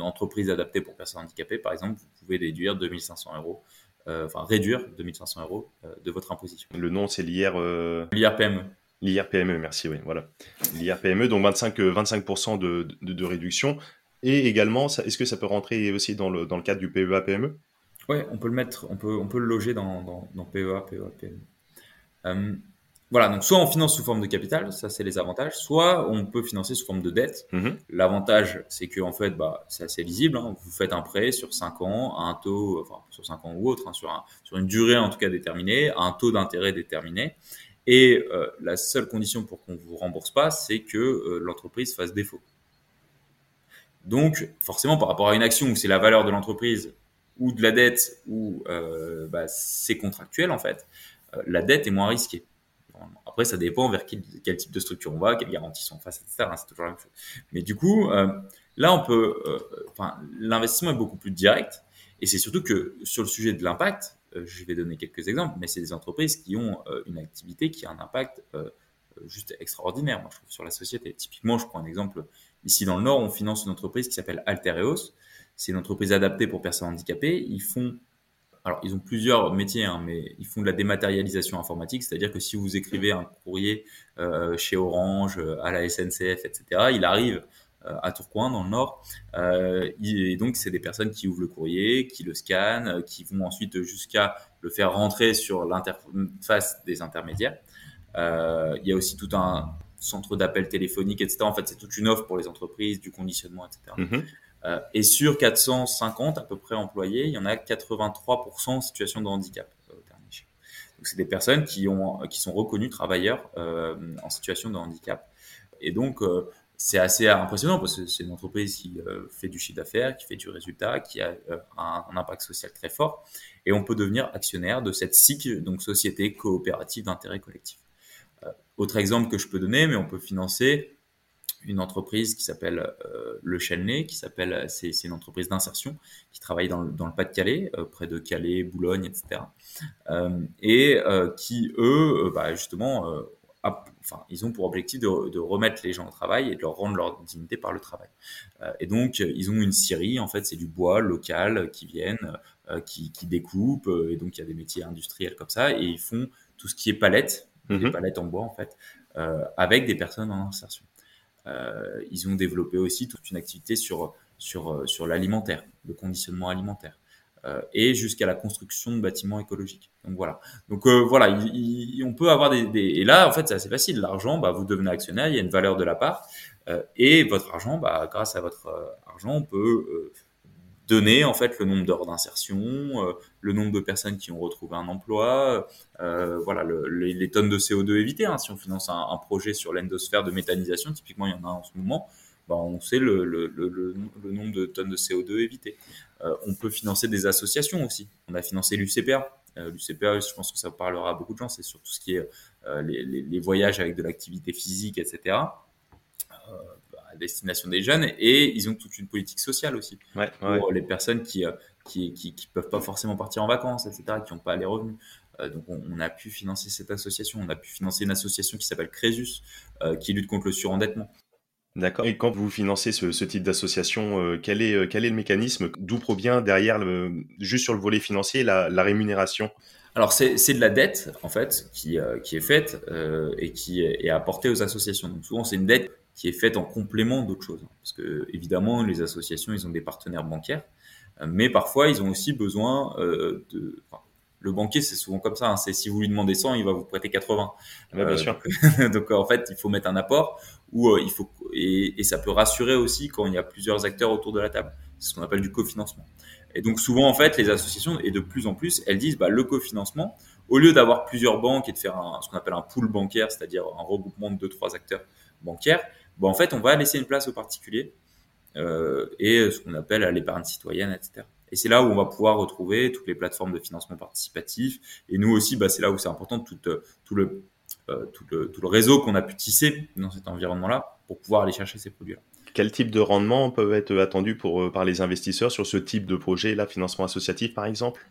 entreprise adaptée pour personnes handicapées, par exemple, vous pouvez déduire 2500 euros, euh, enfin réduire 2500 euros de votre imposition. Le nom, c'est l'IR... L'IRPME. L'IRPME, merci, oui, voilà. L'IRPME, donc 25, 25% de, de, réduction. Et également, est-ce que ça peut rentrer aussi dans le, dans le cadre du PEA-PME Oui, on peut le mettre, on peut, on peut le loger dans, dans, dans PEA, PEA, PME. Euh, voilà, donc soit on finance sous forme de capital, ça c'est les avantages, soit on peut financer sous forme de dette. Mhm. L'avantage, c'est que en fait, bah, c'est assez lisible. Hein. Vous faites un prêt sur 5 ans à un taux, enfin sur 5 ans ou autre, hein, sur, un, sur une durée en tout cas déterminée, à un taux d'intérêt déterminé. Et euh, la seule condition pour qu'on vous rembourse pas, c'est que euh, l'entreprise fasse défaut. Donc, forcément, par rapport à une action où c'est la valeur de l'entreprise ou de la dette ou bah, c'est contractuel en fait, euh, la dette est moins risquée. Après, ça dépend vers quel, type de structure on va, quelles garanties sont en face, etc. Hein, c'est toujours la même chose. Mais du coup, euh, là, on peut, euh, l'investissement est beaucoup plus direct. Et c'est surtout que sur le sujet de l'impact, je vais donner quelques exemples, mais c'est des entreprises qui ont une activité qui a un impact juste extraordinaire, moi, je trouve, sur la société. Typiquement, je prends un exemple. Ici, dans le Nord, on finance une entreprise qui s'appelle Altereos. C'est une entreprise adaptée pour personnes handicapées. Ils font alors ils ont plusieurs métiers, hein, mais ils font de la dématérialisation informatique, c'est-à-dire que si vous écrivez un courrier euh, chez Orange, euh, à la SNCF, etc., il arrive euh, à Tourcoing dans le Nord, et donc c'est des personnes qui ouvrent le courrier, qui le scannent, qui vont ensuite jusqu'à le faire rentrer sur l'interface des intermédiaires. il y a aussi tout un centre d'appel téléphonique, etc. En fait, c'est toute une offre pour les entreprises, du conditionnement, etc. Euh, et sur 450 à peu près employés, il y en a 83% en situation de handicap euh, Donc c'est des personnes qui, ont, qui sont reconnues travailleurs euh, en situation de handicap. Et donc c'est assez impressionnant parce que c'est une entreprise qui fait du chiffre d'affaires, qui fait du résultat, qui a un, impact social très fort. Et on peut devenir actionnaire de cette SIC, donc Société Coopérative d'intérêt collectif. autre exemple que je peux donner, mais on peut financer une entreprise qui s'appelle euh, Le Chelnay, qui s'appelle, c'est, une entreprise d'insertion qui travaille dans le, dans le Pas-de-Calais, euh, près de Calais, Boulogne, etc. Euh, et qui, eux, bah, justement, enfin, ils ont pour objectif de, de, remettre les gens au travail et de leur rendre leur dignité par le travail. et donc, ils ont une scierie, en fait, c'est du bois local qui viennent, qui, qui découpe, et donc il y a des métiers industriels comme ça, et ils font tout ce qui est palette, des mhm. palettes en bois, en fait, avec des personnes en insertion. Euh, ils ont développé aussi toute une activité sur, sur, euh, sur l'alimentaire, le conditionnement alimentaire. et jusqu'à la construction de bâtiments écologiques. Donc voilà. Donc voilà, on peut avoir des, et là en fait c'est assez facile. L'argent, bah, vous devenez actionnaire, il y a une valeur de la part, et votre argent, bah, grâce à votre argent, on peut donner en fait le nombre d'heures d'insertion, euh, le nombre de personnes qui ont retrouvé un emploi, euh, voilà les, tonnes de CO2 évitées. Hein. Si on finance un, projet sur l'endosphère de méthanisation, typiquement il y en a en ce moment, bah, on sait le, nombre de tonnes de CO2 évitées. Euh, on peut financer des associations aussi. On a financé l'UCPA. L'UCPA, je pense que ça parlera à beaucoup de gens, c'est sur tout ce qui est les, voyages avec de l'activité physique, etc destination des jeunes et ils ont toute une politique sociale aussi pour les personnes qui, euh, qui, qui, qui, peuvent pas forcément partir en vacances, etc., qui n'ont pas les revenus. Euh, donc on, a pu financer cette association, on a pu financer une association qui s'appelle Crésus, euh, qui lutte contre le surendettement. D'accord. Et quand vous financez ce, ce type d'association, quel, est, quel est le mécanisme? D'où provient derrière, le, juste sur le volet financier, la, la rémunération? Alors c'est de la dette en fait qui, qui est faite et qui est, est apportée aux associations. Donc souvent c'est une dette qui est faite en complément d'autres choses. Parce que évidemment, les associations, ils ont des partenaires bancaires, euh, mais parfois, ils ont aussi besoin euh, de... le banquier, c'est souvent comme ça. Hein, c'est si vous lui demandez 100, il va vous prêter 80. bien euh, sûr. Donc, en fait, il faut mettre un apport ou il faut et, et, ça peut rassurer aussi quand il y a plusieurs acteurs autour de la table. C'est ce qu'on appelle du cofinancement. Et donc souvent en fait, les associations et de plus en plus, elles disent bah, le cofinancement, au lieu d'avoir plusieurs banques et de faire un, ce qu'on appelle un pool bancaire, c'est-à-dire un regroupement de deux trois acteurs bancaires, bon, en fait, on va laisser une place aux particuliers euh, et ce qu'on appelle l'épargne citoyenne, etc. Et c'est là où on va pouvoir retrouver toutes les plateformes de financement participatif. Et nous aussi, bah, c'est là où c'est important tout, euh, tout, le, euh, tout, le, tout le réseau qu'on a pu tisser dans cet environnement-là pour pouvoir aller chercher ces produits-là. Quel type de rendement peut être attendu pour, par les investisseurs sur ce type de projet, là, financement associatif par exemple?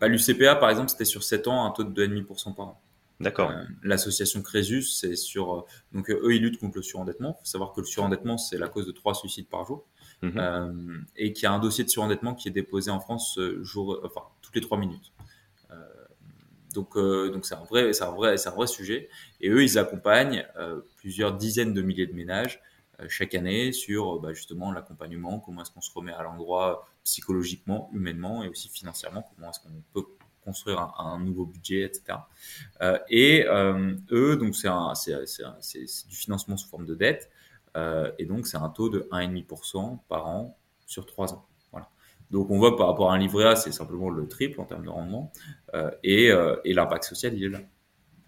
Bah, L'UCPA, par exemple, c'était sur 7 ans un taux de 2,5% par an. D'accord. Euh, l'association Crésus, c'est sur. Euh, donc, euh, eux, ils luttent contre le surendettement. Il faut savoir que le surendettement, c'est la cause de trois suicides par jour. Mhm. et qu'il y a un dossier de surendettement qui est déposé en France jour, enfin, toutes les trois minutes. donc, donc c'est un vrai, c'est un vrai, c'est un vrai sujet. Et eux, ils accompagnent plusieurs dizaines de milliers de ménages chaque année sur bah, justement l'accompagnement, comment est-ce qu'on se remet à l'endroit psychologiquement, humainement et aussi financièrement, comment est-ce qu'on peut construire un, nouveau budget, etc. et euh, euh, eux, donc c'est du financement sous forme de dette, euh, et donc c'est un taux de 1,5% par an sur 3 ans. Voilà. Donc on voit par rapport à un livret A, c'est simplement le triple en termes de rendement, et, et l'impact social, il est là.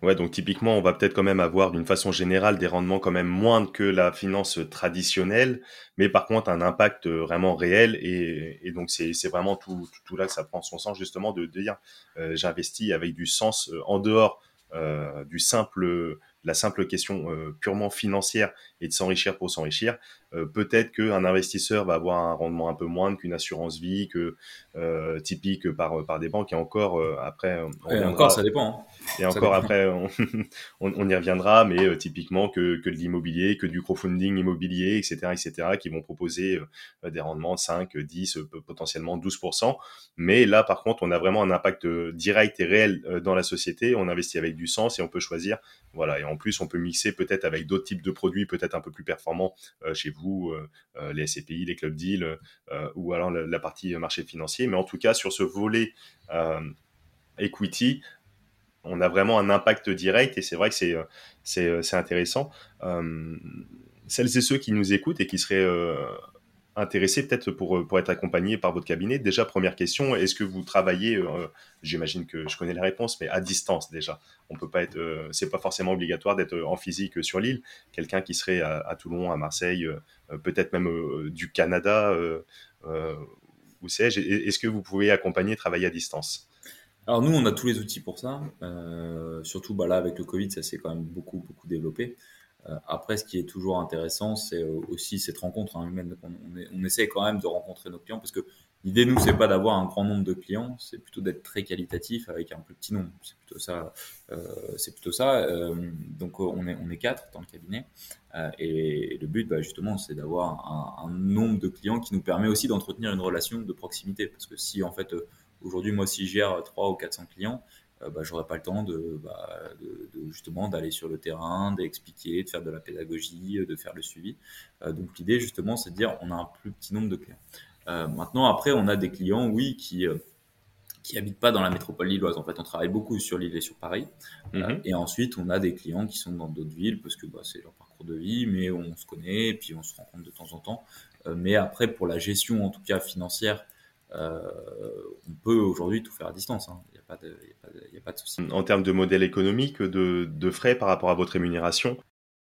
Ouais, donc typiquement, on va peut-être quand même avoir d'une façon générale des rendements quand même moindres que la finance traditionnelle, mais par contre un impact vraiment réel et, donc c'est vraiment tout, tout, là que ça prend son sens justement de, dire euh, j'investis avec du sens euh, en dehors euh, du simple la simple question euh, purement financière et de s'enrichir pour s'enrichir, euh, peut-être qu'un investisseur va avoir un rendement un peu moindre qu'une assurance vie, que euh, typique par par des banques. Et encore après, on et encore ça dépend. Hein. Et encore après, on, on, y reviendra, mais typiquement que, que de l'immobilier, que du crowdfunding immobilier, etc., etc., qui vont proposer des rendements 5, 10, potentiellement 12%. Mais là, par contre, on a vraiment un impact direct et réel dans la société. On investit avec du sens et on peut choisir. Voilà. Et en plus, on peut mixer peut-être avec d'autres types de produits, peut-être un peu plus performants euh, chez vous, euh, euh, les SCPI, les club deals, ou alors la, partie marché financier. Mais en tout cas, sur ce volet equity, on a vraiment un impact direct et c'est vrai que c'est c'est intéressant. celles et ceux qui nous écoutent et qui seraient intéressé peut-être pour, euh, pour être accompagné par votre cabinet Déjà, première question, est-ce que vous travaillez, euh, j'imagine que je connais la réponse, mais à distance déjà On peut pas être, euh, c'est pas forcément obligatoire d'être en physique sur l'île. Quelqu'un qui serait à, Toulon, à Marseille, peut-être même du Canada, où sais-je, est-ce que vous pouvez accompagner, travailler à distance? Alors nous, on a tous les outils pour ça. surtout bah là, avec le Covid, ça s'est quand même beaucoup, beaucoup développé. Euh, après, ce qui est toujours intéressant, c'est euh, aussi cette rencontre hein, humaine. On, essaie quand même de rencontrer nos clients parce que l'idée, nous, c'est pas d'avoir un grand nombre de clients, c'est plutôt d'être très qualitatif avec un plus petit nombre. C'est plutôt ça. Euh, c'est plutôt ça. Donc, on est, quatre dans le cabinet. Et, le but, bah, justement, c'est d'avoir un, nombre de clients qui nous permet aussi d'entretenir une relation de proximité. Parce que si, en fait, aujourd'hui, moi, si je gère 3 ou 400 clients, bah, j'aurais pas le temps de, bah, de, de justement d'aller sur le terrain, d'expliquer, de faire de la pédagogie, euh, de faire le suivi. Euh, donc l'idée justement, c'est de dire on a un plus petit nombre de clients. maintenant après, on a des clients, oui, qui qui habitent pas dans la métropole lilloise. En fait, on travaille beaucoup sur Lille et sur Paris. Mhm. et ensuite, on a des clients qui sont dans d'autres villes parce que bah, c'est leur parcours de vie, mais on se connaît et puis on se rencontre de temps en temps. mais après, pour la gestion, en tout cas financière, on peut aujourd'hui tout faire à distance. Hein. Il n'y a pas de, souci. En termes de modèle économique, de, frais par rapport à votre rémunération,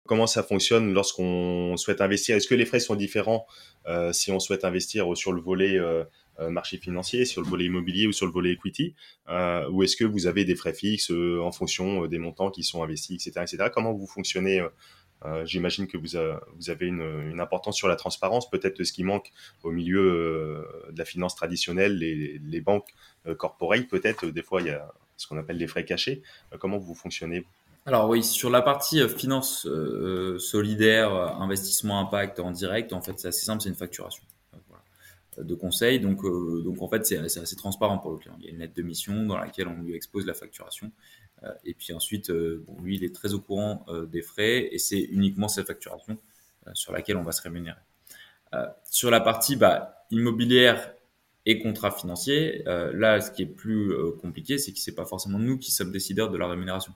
Comment ça fonctionne lorsqu'on souhaite investir? Est-ce que les frais sont différents euh, si on souhaite investir sur le volet euh, euh, marché financier, sur le volet immobilier ou sur le volet equity Ou est-ce que vous avez des frais fixes en fonction des montants qui sont investis, etc. etc. Comment vous fonctionnez J'imagine que vous, avez une, importance sur la transparence, peut-être ce qui manque au milieu de la finance traditionnelle, les, banques corporate, peut-être, des fois il y a ce qu'on appelle les frais cachés. comment vous fonctionnez alors oui, sur la partie euh, finance euh, euh, solidaire, investissement impact en direct, en fait, c'est assez simple, c'est une facturation de conseil. Donc en fait, c'est assez transparent pour le client. Il y a une lettre de mission dans laquelle on lui expose la facturation. Et puis ensuite, bon, lui, il est très au courant des frais et c'est uniquement cette facturation sur laquelle on va se rémunérer. sur la partie bah, immobilière et contrat financier, là, ce qui est plus compliqué, c'est que c'est pas forcément nous qui sommes décideurs de la rémunération.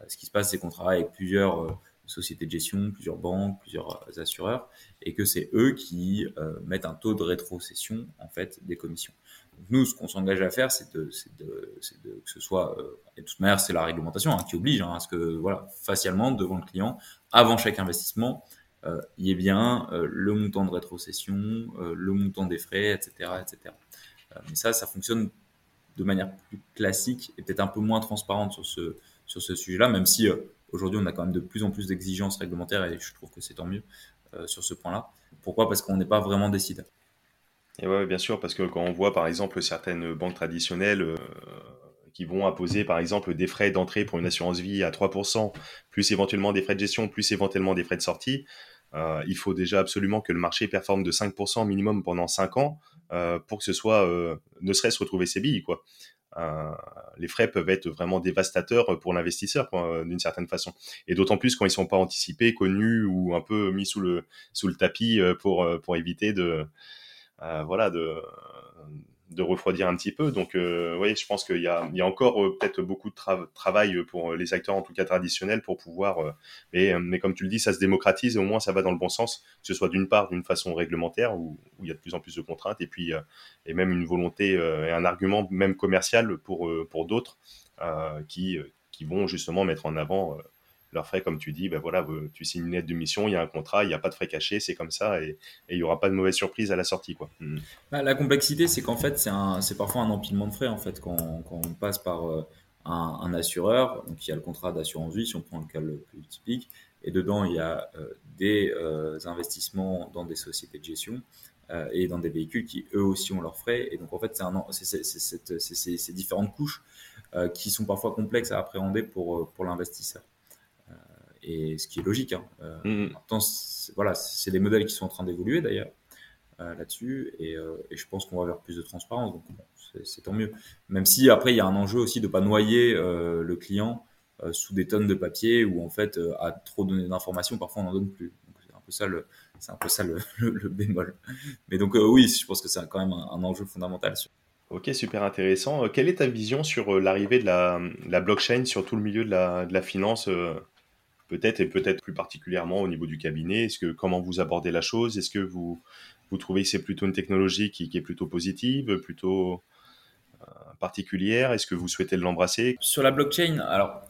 Euh, ce qui se passe, c'est qu'on travaille avec plusieurs euh, sociétés de gestion, plusieurs banques, plusieurs euh, assureurs, et que c'est eux qui mettent un taux de rétrocession en fait des commissions. Nous, ce qu'on s'engage à faire, c'est de, que ce soit, et de toute manière, c'est la réglementation hein, qui oblige hein, à ce que, voilà, facialement devant le client, avant chaque investissement, euh, il y ait bien le montant de rétrocession, le montant des frais, etc., etc. mais ça, ça fonctionne de manière plus classique et peut-être un peu moins transparente sur ce sur ce sujet-là, même si euh, aujourd'hui on a quand même de plus en plus d'exigences réglementaires et je trouve que c'est tant mieux euh, sur ce point-là. Pourquoi? Parce qu'on n'est pas vraiment décideur. Ouais, bien sûr, parce que quand on voit par exemple certaines banques traditionnelles euh, qui vont imposer par exemple des frais d'entrée pour une assurance vie à 3%, plus éventuellement des frais de gestion, plus éventuellement des frais de sortie, il faut déjà absolument que le marché performe de 5% minimum pendant 5 ans pour que ce soit, ne serait-ce retrouver ses billes. Quoi. Euh, les frais peuvent être vraiment dévastateurs pour l'investisseur d'une certaine façon. Et d'autant plus quand ils sont pas anticipés, connus ou un peu mis sous le sous le tapis euh, pour euh, pour éviter de voilà de de refroidir un petit peu. Donc, euh, oui, je pense qu'il y a, il y a encore euh, peut-être beaucoup de travail pour les acteurs, en tout cas traditionnels, pour pouvoir. Euh, mais, mais, comme tu le dis, ça se démocratise et au moins ça va dans le bon sens, que ce soit d'une part d'une façon réglementaire où, où, il y a de plus en plus de contraintes, et puis et même une volonté et un argument même commercial pour pour d'autres qui qui vont justement mettre en avant leurs frais, comme tu dis, ben voilà, tu signes une lettre de mission, il y a un contrat, il n'y a pas de frais cachés, c'est comme ça, et, il n'y aura pas de mauvaise surprise à la sortie. Quoi. Hmm. Bah, la complexité, c'est qu'en fait, c'est parfois un empilement de frais, en fait, quand, quand on passe par euh, un, assureur, donc il y a le contrat d'assurance vie, si on prend le cas le plus typique, et dedans, il y a euh, des euh, investissements dans des sociétés de gestion, et dans des véhicules qui eux aussi ont leurs frais. Et donc en fait, c'est ces différentes couches qui sont parfois complexes à appréhender pour, pour l'investisseur et ce qui est logique. Hein. Euh, mm-hmm. Maintenant, voilà, c'est des modèles qui sont en train d'évoluer d'ailleurs euh, là-dessus, et, euh, et, je pense qu'on va vers plus de transparence, donc c'est tant mieux. Même si après, il y a un enjeu aussi de ne pas noyer le client sous des tonnes de papier ou en fait, à trop donner d'informations, parfois on n'en donne plus. C'est un peu ça le, c'est un peu ça le, le, bémol. Mais donc oui, je pense que c'est quand même un, enjeu fondamental. Ok, super intéressant. Quelle est ta vision sur l'arrivée de la, la, blockchain sur tout le milieu de la, de la finance peut-être et peut-être plus particulièrement au niveau du cabinet Est-ce que comment vous abordez la chose? Est-ce que vous vous trouvez que c'est plutôt une technologie qui, est plutôt positive, plutôt euh, particulière? Est-ce que vous souhaitez l'embrasser? Sur la blockchain, alors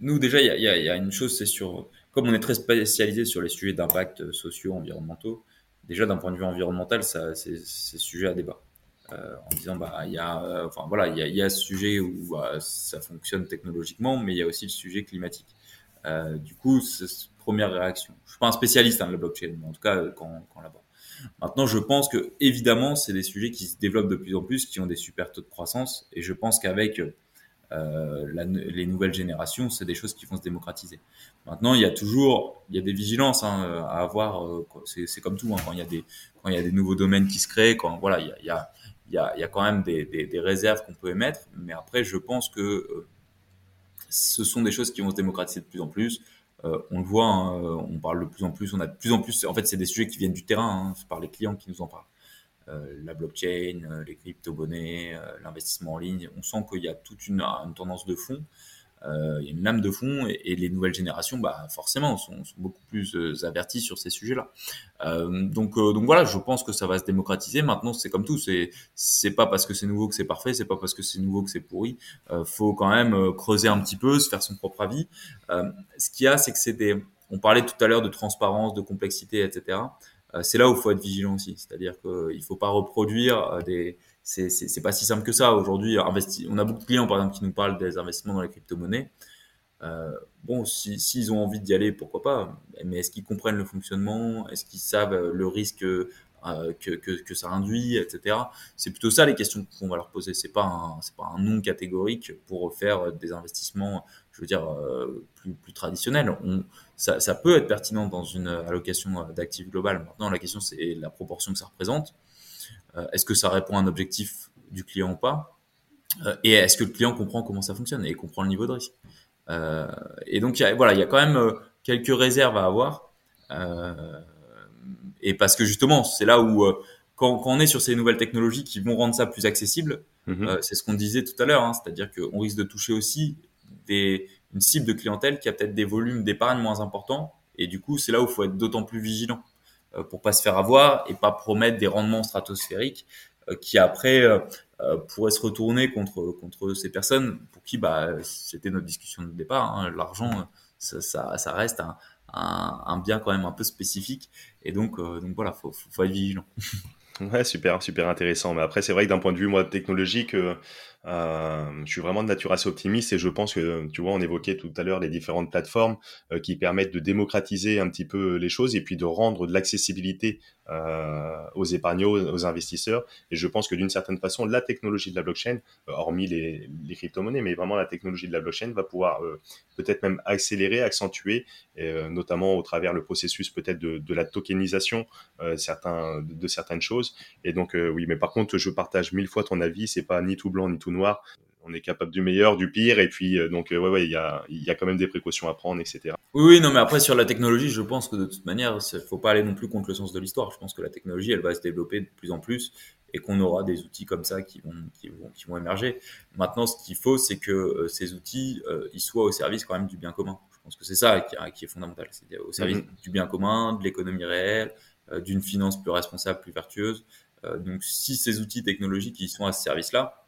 nous déjà il y, a, une chose, c'est sur comme on est très spécialisé sur les sujets d'impact sociaux, environnementaux. Déjà d'un point de vue environnemental, c'est sujet à débat. Euh, en disant bah il y a euh, enfin voilà il y a, ce sujet où bah, ça fonctionne technologiquement mais il y a aussi le sujet climatique euh, du coup, première réaction. Je suis pas un spécialiste hein, de la blockchain, mais en tout cas, quand, quand là-bas. Maintenant, je pense que évidemment, c'est des sujets qui se développent de plus en plus, qui ont des super taux de croissance, et je pense qu'avec euh, les nouvelles générations, c'est des choses qui vont se démocratiser. Maintenant, il y a toujours, il y a des vigilances hein, à avoir. Euh, c'est comme tout, hein, quand il y a des, quand il y a des nouveaux domaines qui se créent, quand voilà, il y a, il y a, il y a, quand même des, réserves qu'on peut émettre. Mais après, je pense que euh, ce sont des choses qui vont se démocratiser de plus en plus. Euh, on le voit, hein, on parle de plus en plus, on a de plus en plus, en fait, c'est des sujets qui viennent du terrain, hein, par les clients qui nous en parlent. la blockchain, les crypto-monnaies, l'investissement en ligne. On sent qu'il y a toute une, une tendance de fond euh, il y a une lame de fond et, les nouvelles générations, bah, forcément, sont, beaucoup plus euh, averties sur ces sujets-là. Euh, donc, donc voilà, je pense que ça va se démocratiser. Maintenant, c'est comme tout, c'est c'est pas parce que c'est nouveau que c'est parfait, c'est pas parce que c'est nouveau que c'est pourri. faut quand même creuser un petit peu, se faire son propre avis. ce qu'il y a, c'est que c'est des, on parlait tout à l'heure de transparence, de complexité, etc. c'est là où il faut être vigilant aussi, c'est-à-dire qu'il faut pas reproduire des c'est pas si simple que ça. Aujourd'hui, on a beaucoup de clients, par exemple, qui nous parlent des investissements dans les crypto-monnaies. Euh, bon, s'ils si, ont envie d'y aller, pourquoi pas? Mais est-ce qu'ils comprennent le fonctionnement? Est-ce qu'ils savent euh, le risque euh, que, ça induit, etc. C'est plutôt ça les questions qu'on va leur poser. C'est pas un, c'est pas un non catégorique pour faire des investissements, je veux dire, plus, traditionnels. On, ça, ça peut être pertinent dans une allocation d'actifs global. Maintenant, la question c'est la proportion que ça représente. Euh, est-ce que ça répond à un objectif du client ou pas? Euh, Et est-ce que le client comprend comment ça fonctionne et comprend le niveau de risque? Euh, Et donc, voilà, il y a quand même quelques réserves à avoir. et parce que justement, c'est là où quand, on est sur ces nouvelles technologies qui vont rendre ça plus accessible, mhm. c'est ce qu'on disait tout à l'heure, hein, c'est-à-dire qu'on risque de toucher aussi des, une cible de clientèle qui a peut-être des volumes d'épargne moins importants, et du coup c'est là où il faut être d'autant plus vigilant. Euh, pour pas se faire avoir et pas promettre des rendements stratosphériques euh, qui après euh, pourraient se retourner contre contre ces personnes pour qui bah c'était notre discussion de départ. Hein. L'argent, ça, ça, reste un, un, bien quand même un peu spécifique et donc donc voilà, faut, faut, être vigilant. Ouais, super, super intéressant. Mais après, c'est vrai que d'un point de vue moi technologique, je suis vraiment de nature assez optimiste et je pense que, tu vois, on évoquait tout à l'heure les différentes plateformes euh, qui permettent de démocratiser un petit peu les choses et puis de rendre de l'accessibilité euh, aux épargnants, aux investisseurs. Et je pense que d'une certaine façon, la technologie de la blockchain, euh, hormis les, les crypto-monnaies, mais vraiment la technologie de la blockchain va pouvoir euh, peut-être même accélérer, accentuer, notamment au travers le processus peut-être de, la tokenisation certains, de, de, certaines choses. Et donc oui, mais par contre, je partage mille fois ton avis. C'est pas ni tout blanc ni tout noir on est capable du meilleur, du pire, et puis euh, donc euh, ouais ouais, il y a, y a quand même des précautions à prendre, etc. Oui, oui, non, mais après sur la technologie, je pense que de toute manière, il faut pas aller non plus contre le sens de l'histoire. Je pense que la technologie, elle va se développer de plus en plus, et qu'on aura des outils comme ça qui vont, qui vont, qui vont émerger. Maintenant, ce qu'il faut, c'est que euh, ces outils, ils soient au service quand même du bien commun. Je pense que c'est ça qui, qui, est fondamental, c'est au service mm-hmm. du bien commun, de l'économie réelle, d'une finance plus responsable, plus vertueuse. donc, si ces outils technologiques ils sont à ce service-là,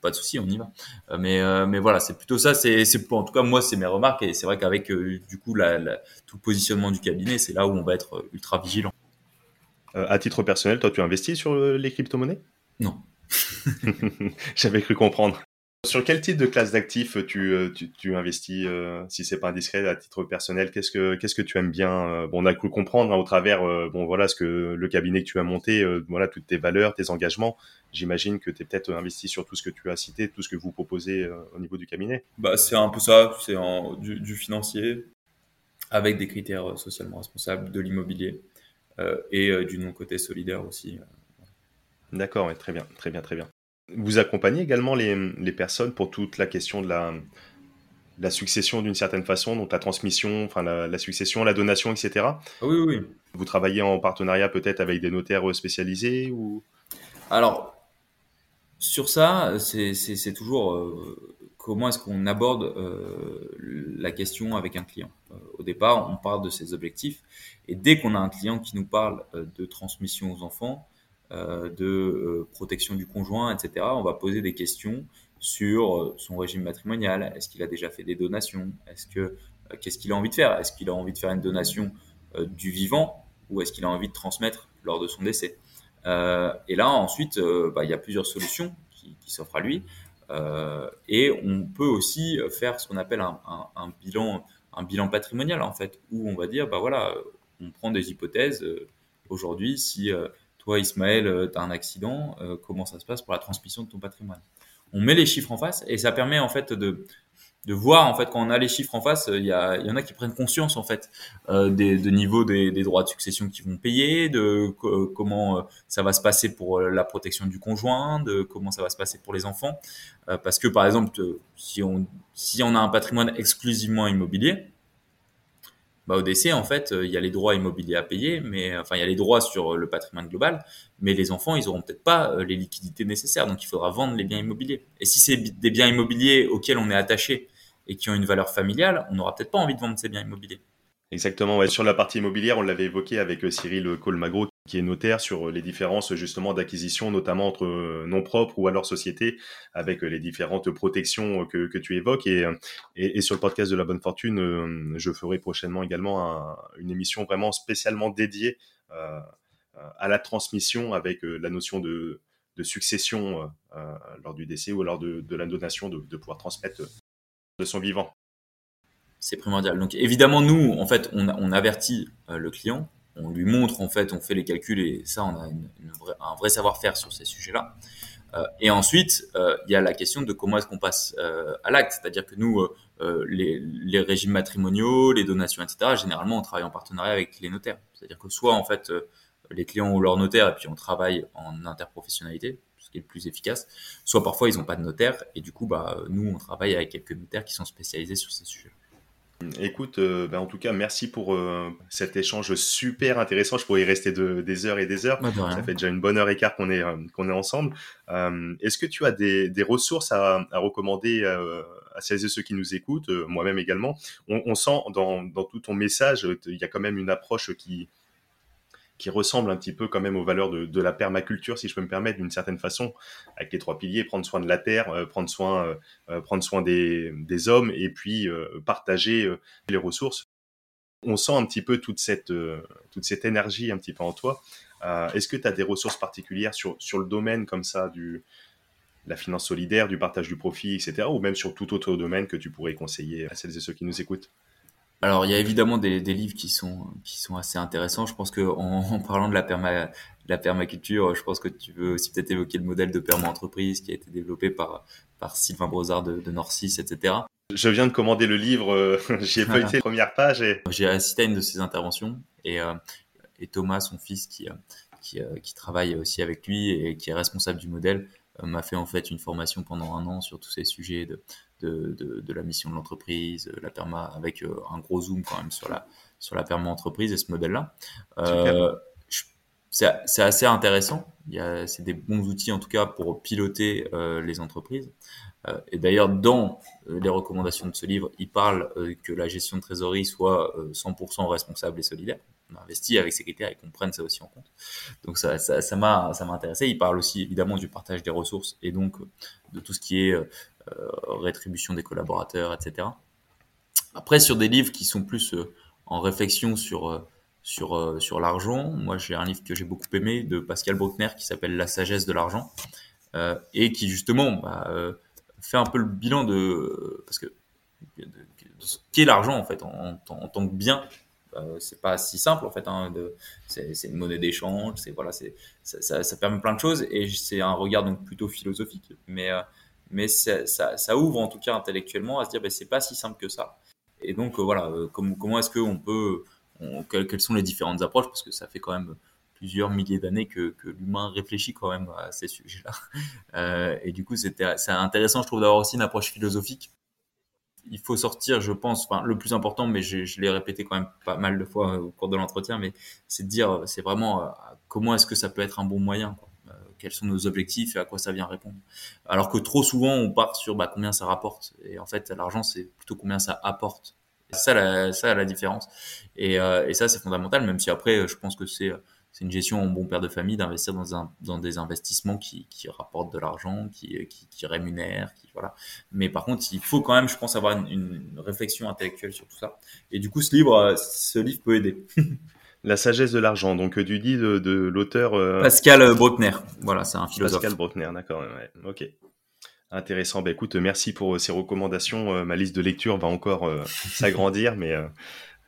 pas de souci, on y va. Euh, mais euh, mais voilà, c'est plutôt ça. C'est c'est en tout cas moi c'est mes remarques et c'est vrai qu'avec du coup la, tout le positionnement du cabinet, c'est là où on va être ultra vigilant. à titre personnel, toi tu investis sur les crypto-monnaies? Non. J'avais cru comprendre. Sur quel type de classe d'actifs tu, euh, tu, tu, investis, euh, si c'est pas indiscret, à titre personnel Qu'est-ce que qu'est-ce que tu aimes bien euh, Bon, on a cru comprendre hein, au travers, bon voilà, ce que le cabinet que tu as monté, voilà, toutes tes valeurs, tes engagements. J'imagine que tu es peut-être investi sur tout ce que tu as cité, tout ce que vous proposez au niveau du cabinet. Bah, c'est un peu ça, c'est du, du, financier, avec des critères socialement responsables, de l'immobilier et du non-côté solidaire aussi. D'accord, très bien, très bien, très bien. Vous accompagnez également les, les, personnes pour toute la question de la, la succession d'une certaine façon, donc la transmission, enfin la, succession, la donation, etc. Oui, oui. Vous travaillez en partenariat peut-être avec des notaires spécialisés ou? Alors, sur ça, c'est toujours euh, comment est-ce qu'on aborde euh, la question avec un client? Euh, au départ, on parle de ses objectifs, et dès qu'on a un client qui nous parle de transmission aux enfants, de euh, protection du conjoint, etc. On va poser des questions sur euh, son régime matrimonial. Est-ce qu'il a déjà fait des donations? Est-ce que qu'est-ce qu'il a envie de faire? Est-ce qu'il a envie de faire une donation du vivant ou est-ce qu'il a envie de transmettre lors de son décès? Et là, ensuite, bah, il y a plusieurs solutions qui, s'offrent à lui. et on peut aussi faire ce qu'on appelle un, un, bilan, un bilan patrimonial en fait, où on va dire, bah voilà, on prend des hypothèses. Aujourd'hui, si Ismaël, euh, tu as un accident, euh, comment ça se passe pour la transmission de ton patrimoine? On met les chiffres en face et ça permet en fait de, de voir en fait quand on a les chiffres en face, il y, il y en a qui prennent conscience en fait euh, des, de niveau des, des, droits de succession qu'ils vont payer, de comment ça va se passer pour la protection du conjoint, de comment ça va se passer pour les enfants, parce que par exemple si on si on a un patrimoine exclusivement immobilier, bah, au décès, en fait, il y a les droits immobiliers à payer, mais enfin, il y a les droits sur le patrimoine global, mais les enfants, ils auront peut-être pas les liquidités nécessaires, donc il faudra vendre les biens immobiliers. Et si c'est des biens immobiliers auxquels on est attaché et qui ont une valeur familiale, on n'aura peut-être pas envie de vendre ces biens immobiliers. Exactement. Sur la partie immobilière, on l'avait évoqué avec euh, Cyril Colmagro, qui est notaire sur euh, les différences justement d'acquisition, notamment entre euh, non propres ou alors sociétés, avec les différentes protections que, tu évoques. Et, sur le podcast de la bonne fortune, je ferai prochainement également une émission vraiment spécialement dédiée à la transmission avec la notion de, succession lors du décès ou lors de, la donation, de pouvoir transmettre de son vivant c'est primordial. Donc évidemment, nous, en fait, on, on avertit euh, le client, on lui montre, en fait, on fait les calculs et ça, on a une, un vrai savoir-faire sur ces sujets-là. Euh, et ensuite, euh, il y a la question de comment est-ce qu'on passe euh, à l'acte. C'est-à-dire que nous, euh, les, les, régimes matrimoniaux, les donations, etc., généralement, on travaille en partenariat avec les notaires. C'est-à-dire que soit, en fait, les clients ont leur notaire et puis on travaille en interprofessionnalité, ce qui est le plus efficace. Soit parfois, ils n'ont pas de notaire et du coup, bah, nous, on travaille avec quelques notaires qui sont spécialisés sur ces sujets. Écoute, euh, ben, en tout cas, merci pour euh, cet échange super intéressant. Je pourrais y rester de, des heures et des heures. Bah, Ça fait déjà une bonne heure et quart qu'on est, euh, qu'on est ensemble. Est-ce que tu as des, des ressources à, à recommander à celles et ceux qui nous écoutent, moi-même également? On, on, sent dans, dans tout ton message, il y a quand même une approche qui, qui ressemble un petit peu quand même aux valeurs de, la permaculture, si je peux me permettre, d'une certaine façon, avec les trois piliers, prendre soin de la terre, euh, prendre soin, euh, euh, prendre soin des, des, hommes, et puis partager les ressources. On sent un petit peu toute cette, toute cette énergie un petit peu en toi. Est-ce que tu as des ressources particulières sur, sur le domaine comme ça du la finance solidaire, du partage du profit, etc., ou même sur tout autre domaine que tu pourrais conseiller à celles et ceux qui nous écoutent? Alors, il y a évidemment des, des, livres qui sont qui sont assez intéressants. Je pense que en, en parlant de la perma la permaculture, je pense que tu veux aussi peut-être évoquer le modèle de perma-entreprise qui a été développé par par Sylvain Brozard de, de Norcis, etc. Je viens de commander le livre, euh, j'ai feuilleté les premières pages. Et... J'ai assisté à une de ses interventions et, euh, et Thomas, son fils, qui, euh, qui, euh, qui travaille aussi avec lui et qui est responsable du modèle, m'a fait en fait une formation pendant un an sur tous ces sujets de, de, de, de la mission de l'entreprise, la perma, avec euh, un gros zoom quand même sur la, sur la perma entreprise et ce modèle-là. Euh, c'est assez intéressant. C'est des bons outils en tout cas pour piloter euh, les entreprises. Euh, et d'ailleurs, dans euh, les recommandations de ce livre, il parle que la gestion de trésorerie soit 100% responsable et solidaire. On investit avec ces critères et qu'on prenne ça aussi en compte. Donc ça, ça, ça m'a, ça m'a intéressé. Il parle aussi évidemment du partage des ressources et donc de tout ce qui est rétribution des collaborateurs, etc. Après, sur des livres qui sont plus en réflexion sur sur, sur l'argent, moi j'ai un livre que j'ai beaucoup aimé de Pascal Bruckner qui s'appelle La sagesse de l'argent euh, et qui justement bah, euh, fait un peu le bilan de parce que ce qu'est l'argent en fait en, tant que bien euh, c'est pas si simple en fait hein, c'est une monnaie d'échange c'est voilà c'est ça, permet plein de choses et c'est un regard donc plutôt philosophique mais euh, mais ça, ouvre en tout cas intellectuellement à se dire bah, c'est pas si simple que ça et donc euh, voilà euh, comment est-ce qu'on peut on, quelles sont les différentes approches? Parce que ça fait quand même plusieurs milliers d'années que, l'humain réfléchit quand même à ces sujets-là. Euh, et du coup, c'est intéressant, je trouve, d'avoir aussi une approche philosophique. Il faut sortir, je pense, enfin, le plus important, mais je, je l'ai répété quand même pas mal de fois au cours de l'entretien, mais c'est de dire, c'est vraiment comment est-ce que ça peut être un bon moyen, quoi. Euh, quels sont nos objectifs et à quoi ça vient répondre. Alors que trop souvent, on part sur bah, combien ça rapporte. Et en fait, l'argent, c'est plutôt combien ça apporte. Ça la, la différence. Et, euh, et ça, c'est fondamental, même si après, je pense que c'est une gestion en bon père de famille d'investir dans, des investissements qui, rapportent de l'argent, qui, rémunèrent, voilà. Mais par contre, il faut quand même, je pense, avoir une, une, réflexion intellectuelle sur tout ça. Et du coup, ce livre, ce livre peut aider. La sagesse de l'argent, donc du dit de, de l'auteur euh... Pascal Bruckner. Voilà, c'est un philosophe. Pascal Bruckner, d'accord. Ouais. Ok. Intéressant. Bah, écoute, merci pour ces recommandations. Euh, ma liste de lecture va encore euh, s'agrandir, mais euh,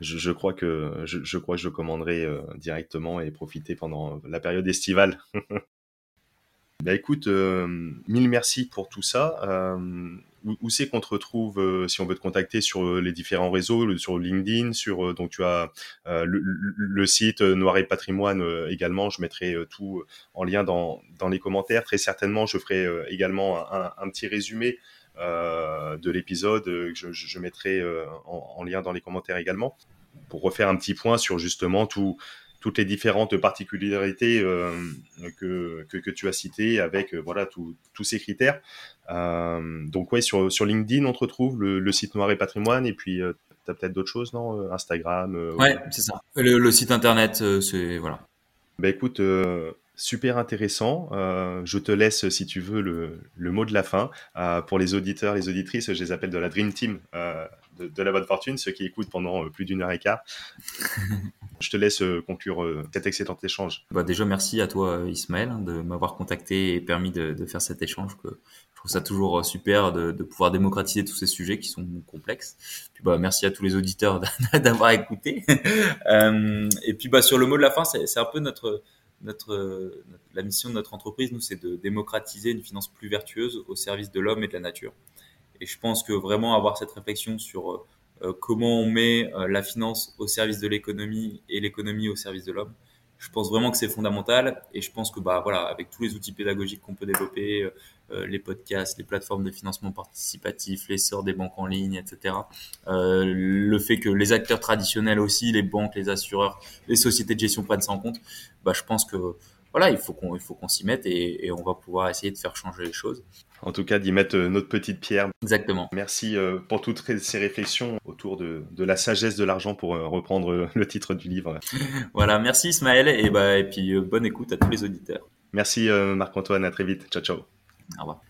je, je, crois que je, je, crois que je commanderai euh, directement et profiter pendant la période estivale. bah écoute, euh, mille merci pour tout ça. Euh, où, c'est qu'on te retrouve euh, si on veut te contacter sur les différents réseaux, sur LinkedIn, sur donc tu as le, site Noir et Patrimoine également. Je mettrai tout en lien dans, dans les commentaires. Très certainement, je ferai également un, petit résumé euh, de l'épisode. Je, je, mettrai en, en, lien dans les commentaires également. pour refaire un petit point sur justement tout, toutes les différentes particularités euh, que, que, tu as citées avec euh, voilà tous ces critères. Euh, donc ouais, sur, sur LinkedIn, on te retrouve le, site Noir et Patrimoine et puis tu as peut-être d'autres choses, non Instagram Ouais, c'est ça. Le, site internet, c'est voilà. Bah écoute, super intéressant. je te laisse, si tu veux, le, le mot de la fin. pour les auditeurs, les auditrices, je les appelle de la Dream Team de, la bonne fortune, ceux qui écoutent pendant plus d'une heure et quart. Je te laisse euh, conclure euh, cet excellent échange. Bah déjà, merci à toi, euh, Ismaël, hein, de m'avoir contacté et permis de, faire cet échange. Que je trouve ça toujours super de, pouvoir démocratiser tous ces sujets qui sont complexes. Puis bah, merci à tous les auditeurs d'avoir écouté. et puis bah, sur le mot de la fin, c'est un peu notre, notre, la mission de notre entreprise, nous, c'est de démocratiser une finance plus vertueuse au service de l'homme et de la nature. Et je pense que vraiment avoir cette réflexion sur euh, comment on met euh, la finance au service de l'économie et l'économie au service de l'homme. Je pense vraiment que c'est fondamental et je pense que bah voilà avec tous les outils pédagogiques qu'on peut développer, euh, les podcasts, les plateformes de financement participatif, l'essor des banques en ligne, etc. le fait que les acteurs traditionnels aussi, les banques, les assureurs, les sociétés de gestion prennent ça en compte, bah je pense que voilà, il faut qu'on il faut qu'on s'y mette et, et, on va pouvoir essayer de faire changer les choses. En tout cas, d'y mettre euh, notre petite pierre. Exactement. Merci euh, pour toutes ces réflexions autour de, de la sagesse de l'argent pour euh, reprendre le titre du livre. voilà, merci Ismaël et bah et puis bonne écoute à tous les auditeurs. Merci Marc-Antoine, à très vite. Ciao ciao. Au revoir.